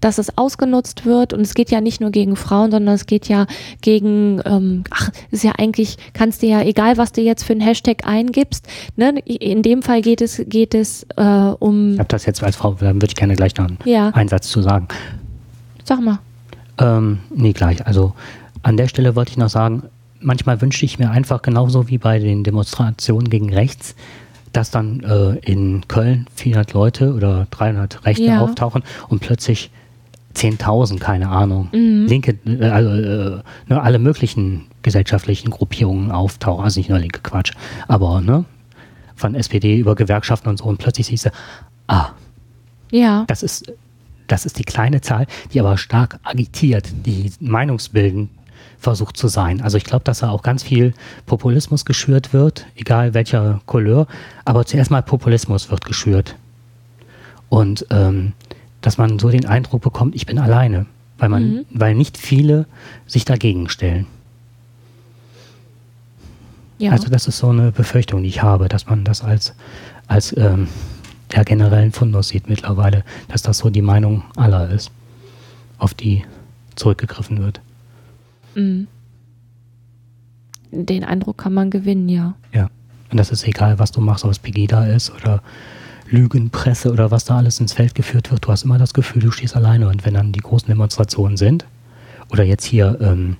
dass es ausgenutzt wird und es geht ja nicht nur gegen Frauen, sondern es geht ja gegen, ähm, ach, ist ja eigentlich, kannst du ja, egal was du jetzt für einen Hashtag eingibst, ne, in dem Fall geht es, geht es äh, um. Ich habe das jetzt als Frau, dann würde ich gerne gleich noch einen ja. Einsatz zu sagen. Sag mal. Ähm, nee, gleich. Also an der Stelle wollte ich noch sagen, manchmal wünschte ich mir einfach genauso wie bei den Demonstrationen gegen rechts, dass dann äh, in Köln 400 Leute oder 300 Rechte ja. auftauchen und plötzlich 10.000, keine Ahnung, mhm. linke, äh, also äh, ne, alle möglichen gesellschaftlichen Gruppierungen auftauchen, also nicht nur linke Quatsch, aber ne, von SPD über Gewerkschaften und so und plötzlich siehst du, ah, ja. das ist das ist die kleine Zahl, die aber stark agitiert, die Meinungsbilden versucht zu sein. Also ich glaube, dass da auch ganz viel Populismus geschürt wird, egal welcher Couleur, aber zuerst mal Populismus wird geschürt. Und ähm, dass man so den Eindruck bekommt, ich bin alleine, weil man, mhm. weil nicht viele sich dagegen stellen. Ja. Also das ist so eine Befürchtung, die ich habe, dass man das als, als ähm, der generellen Fundus sieht mittlerweile, dass das so die Meinung aller ist, auf die zurückgegriffen wird. Mhm. Den Eindruck kann man gewinnen, ja. Ja. Und das ist egal, was du machst, ob es Pegida ist oder Lügenpresse oder was da alles ins Feld geführt wird. Du hast immer das Gefühl, du stehst alleine. Und wenn dann die großen Demonstrationen sind, oder jetzt hier ähm,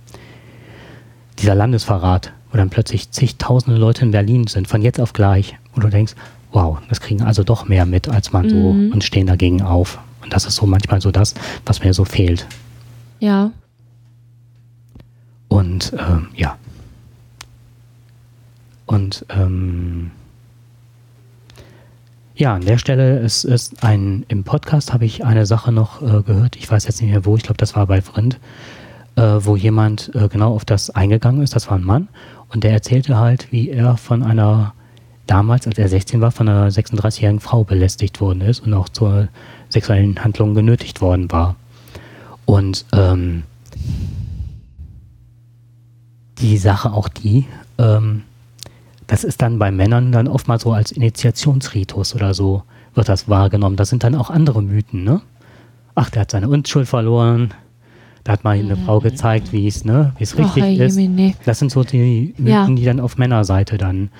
dieser Landesverrat, wo dann plötzlich zigtausende Leute in Berlin sind, von jetzt auf gleich, wo du denkst, wow, das kriegen also doch mehr mit, als man mhm. so und stehen dagegen auf. Und das ist so manchmal so das, was mir so fehlt. Ja, und ähm, ja. Und ähm, ja, an der Stelle ist, ist ein, im Podcast habe ich eine Sache noch äh, gehört, ich weiß jetzt nicht mehr wo, ich glaube, das war bei Vrind, äh, wo jemand äh, genau auf das eingegangen ist, das war ein Mann, und der erzählte halt, wie er von einer, damals, als er 16 war, von einer 36-jährigen Frau belästigt worden ist und auch zur sexuellen Handlung genötigt worden war. Und ähm, die Sache auch die, ähm, das ist dann bei Männern dann oftmals so als Initiationsritus oder so wird das wahrgenommen. Das sind dann auch andere Mythen, ne? Ach, der hat seine Unschuld verloren. Da hat mal eine mhm. Frau gezeigt, wie es, ne, es richtig oh, ist. Das sind so die Mythen, ja. die dann auf Männerseite dann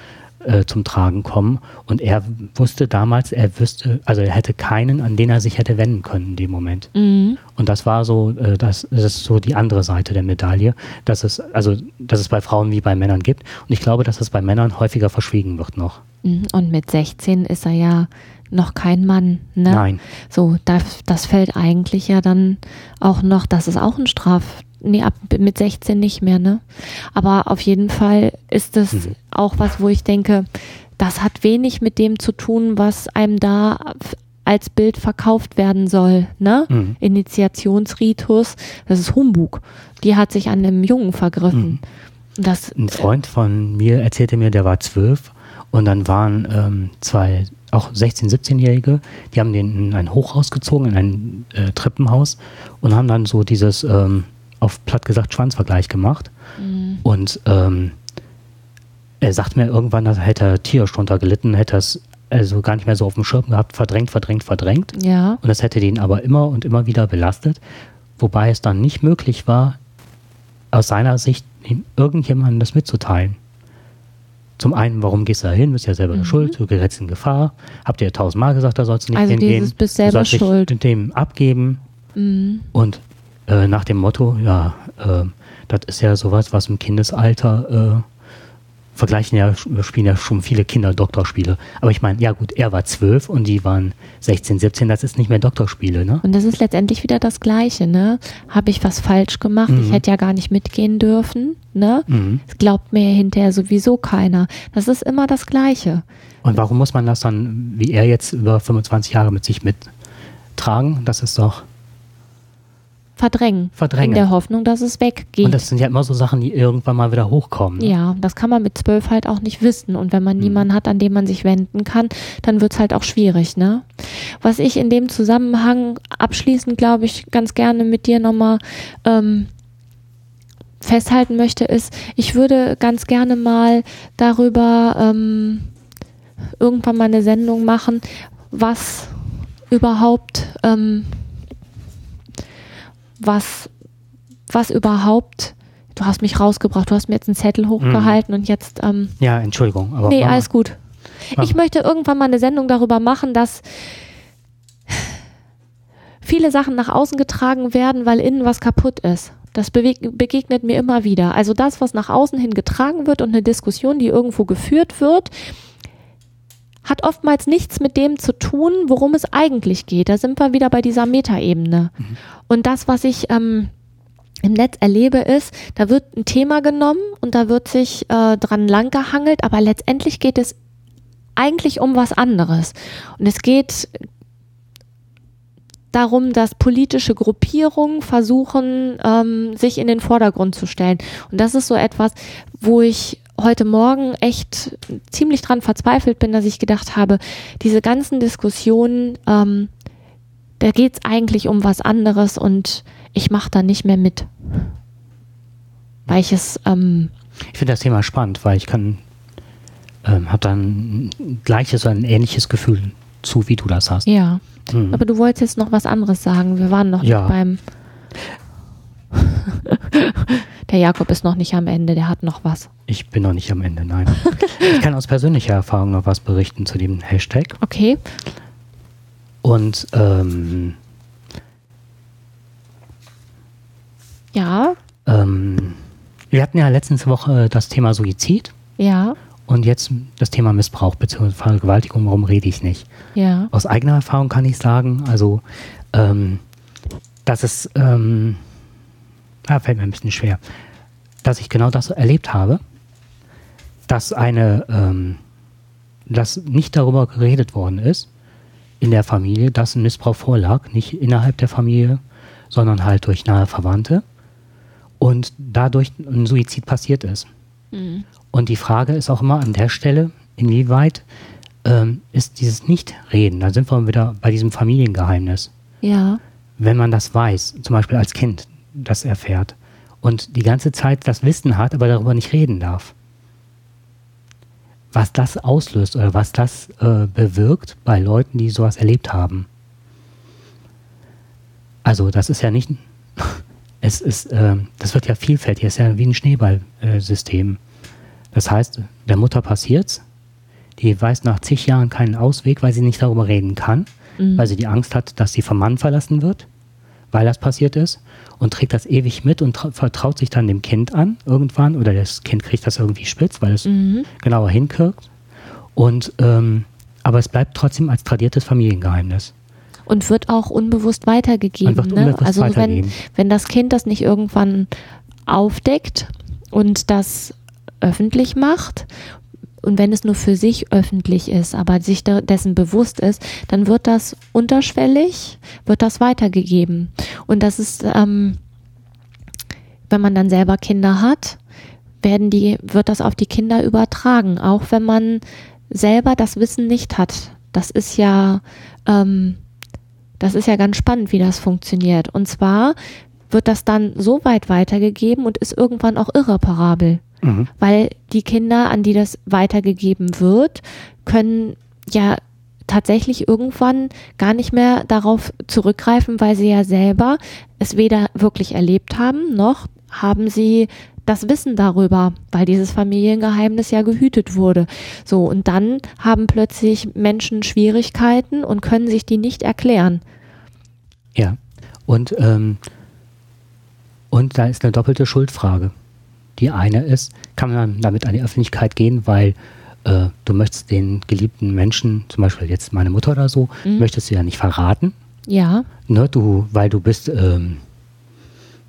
äh, zum Tragen kommen. Und er wusste damals, er wüsste, also er hätte keinen, an den er sich hätte wenden können in dem Moment. Mhm. Und das war so, äh, das, das ist so die andere Seite der Medaille, dass es, also, dass es bei Frauen wie bei Männern gibt. Und ich glaube, dass es bei Männern häufiger verschwiegen wird noch. Mhm. Und mit 16 ist er ja noch kein Mann, ne? Nein. So, das, das fällt eigentlich ja dann auch noch, das ist auch ein Straf, nee, ab mit 16 nicht mehr, ne? Aber auf jeden Fall ist das mhm. auch was, wo ich denke, das hat wenig mit dem zu tun, was einem da als Bild verkauft werden soll, ne? Mhm. Initiationsritus, das ist Humbug. Die hat sich an einem Jungen vergriffen. Mhm. Das, Ein Freund von mir erzählte mir, der war zwölf und dann waren ähm, zwei auch 16-, 17-Jährige, die haben den in ein Hochhaus gezogen, in ein äh, Treppenhaus und haben dann so dieses, ähm, auf platt gesagt, Schwanzvergleich gemacht. Mhm. Und ähm, er sagt mir irgendwann, dass hätte er tierisch drunter gelitten, hätte er es also gar nicht mehr so auf dem Schirm gehabt, verdrängt, verdrängt, verdrängt. Ja. Und das hätte den aber immer und immer wieder belastet, wobei es dann nicht möglich war, aus seiner Sicht irgendjemandem das mitzuteilen. Zum einen, warum gehst du da hin? Bist ja selber mhm. schuld, du gerätst in Gefahr. Habt ihr tausendmal gesagt, da sollst du nicht also hingehen. Dieses bist selber du schuld. Dich dem abgeben. Mhm. Und äh, nach dem Motto, ja, äh, das ist ja sowas, was im Kindesalter äh, vergleichen ja, spielen ja schon viele Kinder Doktorspiele. Aber ich meine, ja gut, er war zwölf und die waren 16, 17, das ist nicht mehr Doktorspiele, ne? Und das ist letztendlich wieder das Gleiche, ne? Habe ich was falsch gemacht? Mhm. Ich hätte ja gar nicht mitgehen dürfen, ne? Mhm. Das glaubt mir hinterher sowieso keiner. Das ist immer das Gleiche. Und warum muss man das dann, wie er jetzt über 25 Jahre mit sich mittragen? Das ist doch verdrängen. Verdrängen. In der Hoffnung, dass es weggeht. Und das sind ja immer so Sachen, die irgendwann mal wieder hochkommen. Ne? Ja, das kann man mit zwölf halt auch nicht wissen. Und wenn man mhm. niemanden hat, an den man sich wenden kann, dann wird es halt auch schwierig, ne? Was ich in dem Zusammenhang abschließend, glaube ich, ganz gerne mit dir nochmal ähm, festhalten möchte, ist, ich würde ganz gerne mal darüber ähm, irgendwann mal eine Sendung machen, was überhaupt ähm, was, was überhaupt, du hast mich rausgebracht, du hast mir jetzt einen Zettel hochgehalten mhm. und jetzt. Ähm, ja, Entschuldigung. Aber nee, alles gut. Ich möchte irgendwann mal eine Sendung darüber machen, dass viele Sachen nach außen getragen werden, weil innen was kaputt ist. Das begegnet mir immer wieder. Also das, was nach außen hin getragen wird und eine Diskussion, die irgendwo geführt wird, hat oftmals nichts mit dem zu tun, worum es eigentlich geht. Da sind wir wieder bei dieser Metaebene. Mhm. Und das, was ich ähm, im Netz erlebe, ist, da wird ein Thema genommen und da wird sich äh, dran langgehangelt, aber letztendlich geht es eigentlich um was anderes. Und es geht darum, dass politische Gruppierungen versuchen, ähm, sich in den Vordergrund zu stellen. Und das ist so etwas, wo ich heute Morgen echt ziemlich dran verzweifelt bin, dass ich gedacht habe, diese ganzen Diskussionen, ähm, da geht es eigentlich um was anderes und ich mache da nicht mehr mit. Weil ich es. Ähm, ich finde das Thema spannend, weil ich kann, ähm, habe dann ein gleiches oder ein ähnliches Gefühl zu, wie du das hast. Ja. Mhm. Aber du wolltest jetzt noch was anderes sagen. Wir waren noch ja. nicht beim. der Jakob ist noch nicht am Ende, der hat noch was. Ich bin noch nicht am Ende, nein. ich kann aus persönlicher Erfahrung noch was berichten zu dem Hashtag. Okay. Und ähm, ja. Ähm, wir hatten ja letzte Woche das Thema Suizid. Ja. Und jetzt das Thema Missbrauch bzw. Vergewaltigung, warum rede ich nicht? Ja. Aus eigener Erfahrung kann ich sagen, also, ähm, dass es, ähm, ah, fällt mir ein bisschen schwer, dass ich genau das erlebt habe, dass eine, ähm, dass nicht darüber geredet worden ist, in der Familie, dass ein Missbrauch vorlag, nicht innerhalb der Familie, sondern halt durch nahe Verwandte und dadurch ein Suizid passiert ist. Mhm. Und die Frage ist auch immer an der Stelle, inwieweit ähm, ist dieses Nicht-Reden, da sind wir wieder bei diesem Familiengeheimnis. Ja. Wenn man das weiß, zum Beispiel als Kind das erfährt und die ganze Zeit das Wissen hat, aber darüber nicht reden darf was das auslöst oder was das äh, bewirkt bei Leuten, die sowas erlebt haben. Also das ist ja nicht, es ist, äh, das wird ja vielfältig, es ist ja wie ein Schneeballsystem. das heißt, der Mutter passiert's, die weiß nach zig Jahren keinen Ausweg, weil sie nicht darüber reden kann, mhm. weil sie die Angst hat, dass sie vom Mann verlassen wird, weil das passiert ist und trägt das ewig mit und vertraut sich dann dem Kind an irgendwann oder das Kind kriegt das irgendwie spitz, weil es mhm. genauer hinkirkt. Und ähm, aber es bleibt trotzdem als tradiertes Familiengeheimnis. Und wird auch unbewusst weitergegeben. Ne? unbewusst also weitergeben. Wenn, wenn das Kind das nicht irgendwann aufdeckt und das öffentlich macht und wenn es nur für sich öffentlich ist, aber sich dessen bewusst ist, dann wird das unterschwellig, wird das weitergegeben. Und das ist, ähm, wenn man dann selber Kinder hat, werden die, wird das auf die Kinder übertragen, auch wenn man selber das Wissen nicht hat Das ist ja, ähm, das ist ja ganz spannend, wie das funktioniert. Und zwar wird das dann so weit weitergegeben und ist irgendwann auch irreparabel. Mhm. Weil die Kinder, an die das weitergegeben wird, können ja tatsächlich irgendwann gar nicht mehr darauf zurückgreifen, weil sie ja selber es weder wirklich erlebt haben, noch haben sie das Wissen darüber, weil dieses Familiengeheimnis ja gehütet wurde. So, und dann haben plötzlich Menschen Schwierigkeiten und können sich die nicht erklären. Ja, und, ähm, und da ist eine doppelte Schuldfrage. Die eine ist, kann man damit an die Öffentlichkeit gehen, weil äh, du möchtest den geliebten Menschen, zum Beispiel jetzt meine Mutter oder so, mhm. möchtest du ja nicht verraten. Ja. Ne, du, weil du bist, ähm,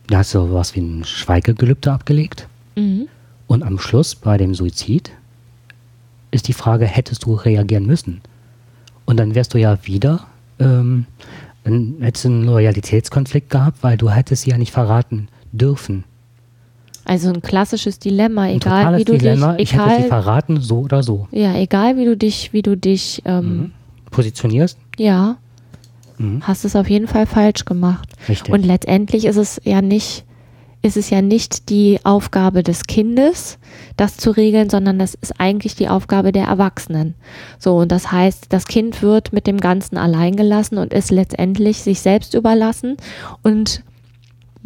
da hast du was wie ein Schweigegelübde abgelegt. Mhm. Und am Schluss bei dem Suizid ist die Frage, hättest du reagieren müssen? Und dann wärst du ja wieder, ähm, dann hättest du einen Loyalitätskonflikt gehabt, weil du hättest sie ja nicht verraten dürfen. Also ein klassisches Dilemma, egal ein wie du Dilemma. dich, egal, ich hätte sie verraten, so oder so. Ja, egal wie du dich, wie du dich ähm, mhm. positionierst. Ja, mhm. hast es auf jeden Fall falsch gemacht. Richtig. Und letztendlich ist es ja nicht, ist es ja nicht die Aufgabe des Kindes, das zu regeln, sondern das ist eigentlich die Aufgabe der Erwachsenen. So, und das heißt, das Kind wird mit dem Ganzen allein gelassen und ist letztendlich sich selbst überlassen und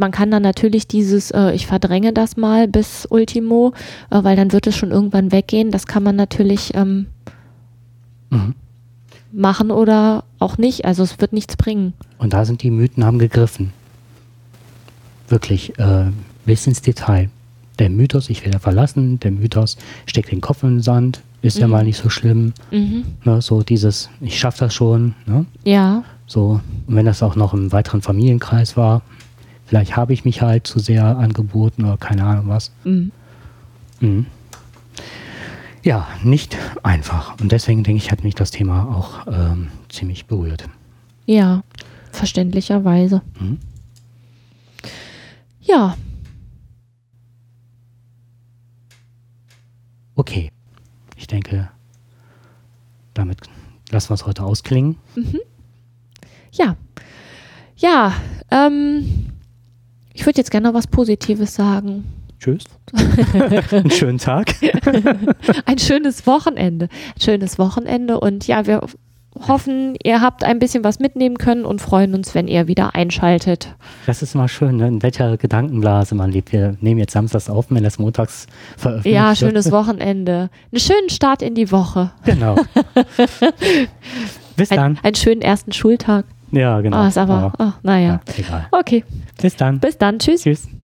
man kann dann natürlich dieses, äh, ich verdränge das mal bis Ultimo, äh, weil dann wird es schon irgendwann weggehen. Das kann man natürlich ähm, mhm. machen oder auch nicht. Also es wird nichts bringen. Und da sind die Mythen haben gegriffen. Wirklich äh, bis ins Detail. Der Mythos, ich werde verlassen, der Mythos steckt den Kopf in den Sand, ist mhm. ja mal nicht so schlimm. Mhm. Ne, so dieses, ich schaffe das schon. Ne? Ja. So, und wenn das auch noch im weiteren Familienkreis war, Vielleicht habe ich mich halt zu sehr angeboten oder keine Ahnung was. Mhm. Mhm. Ja, nicht einfach. Und deswegen denke ich, hat mich das Thema auch ähm, ziemlich berührt. Ja, verständlicherweise. Mhm. Ja. Okay. Ich denke, damit lassen wir es heute ausklingen. Mhm. Ja. Ja, ähm, ich würde jetzt gerne noch was Positives sagen. Tschüss. Einen schönen Tag. ein schönes Wochenende. Ein schönes Wochenende und ja, wir hoffen, ihr habt ein bisschen was mitnehmen können und freuen uns, wenn ihr wieder einschaltet. Das ist mal schön, ne? in welcher Gedankenblase man lebt. Wir nehmen jetzt samstags auf, wenn das montags veröffentlicht Ja, schönes Wochenende. Einen schönen Start in die Woche. Genau. Bis dann. Ein, einen schönen ersten Schultag. Ja, genau. Oh, ist aber, oh, naja. Ja, egal. Okay. Bis dann. Bis dann. Tschüss. Tschüss.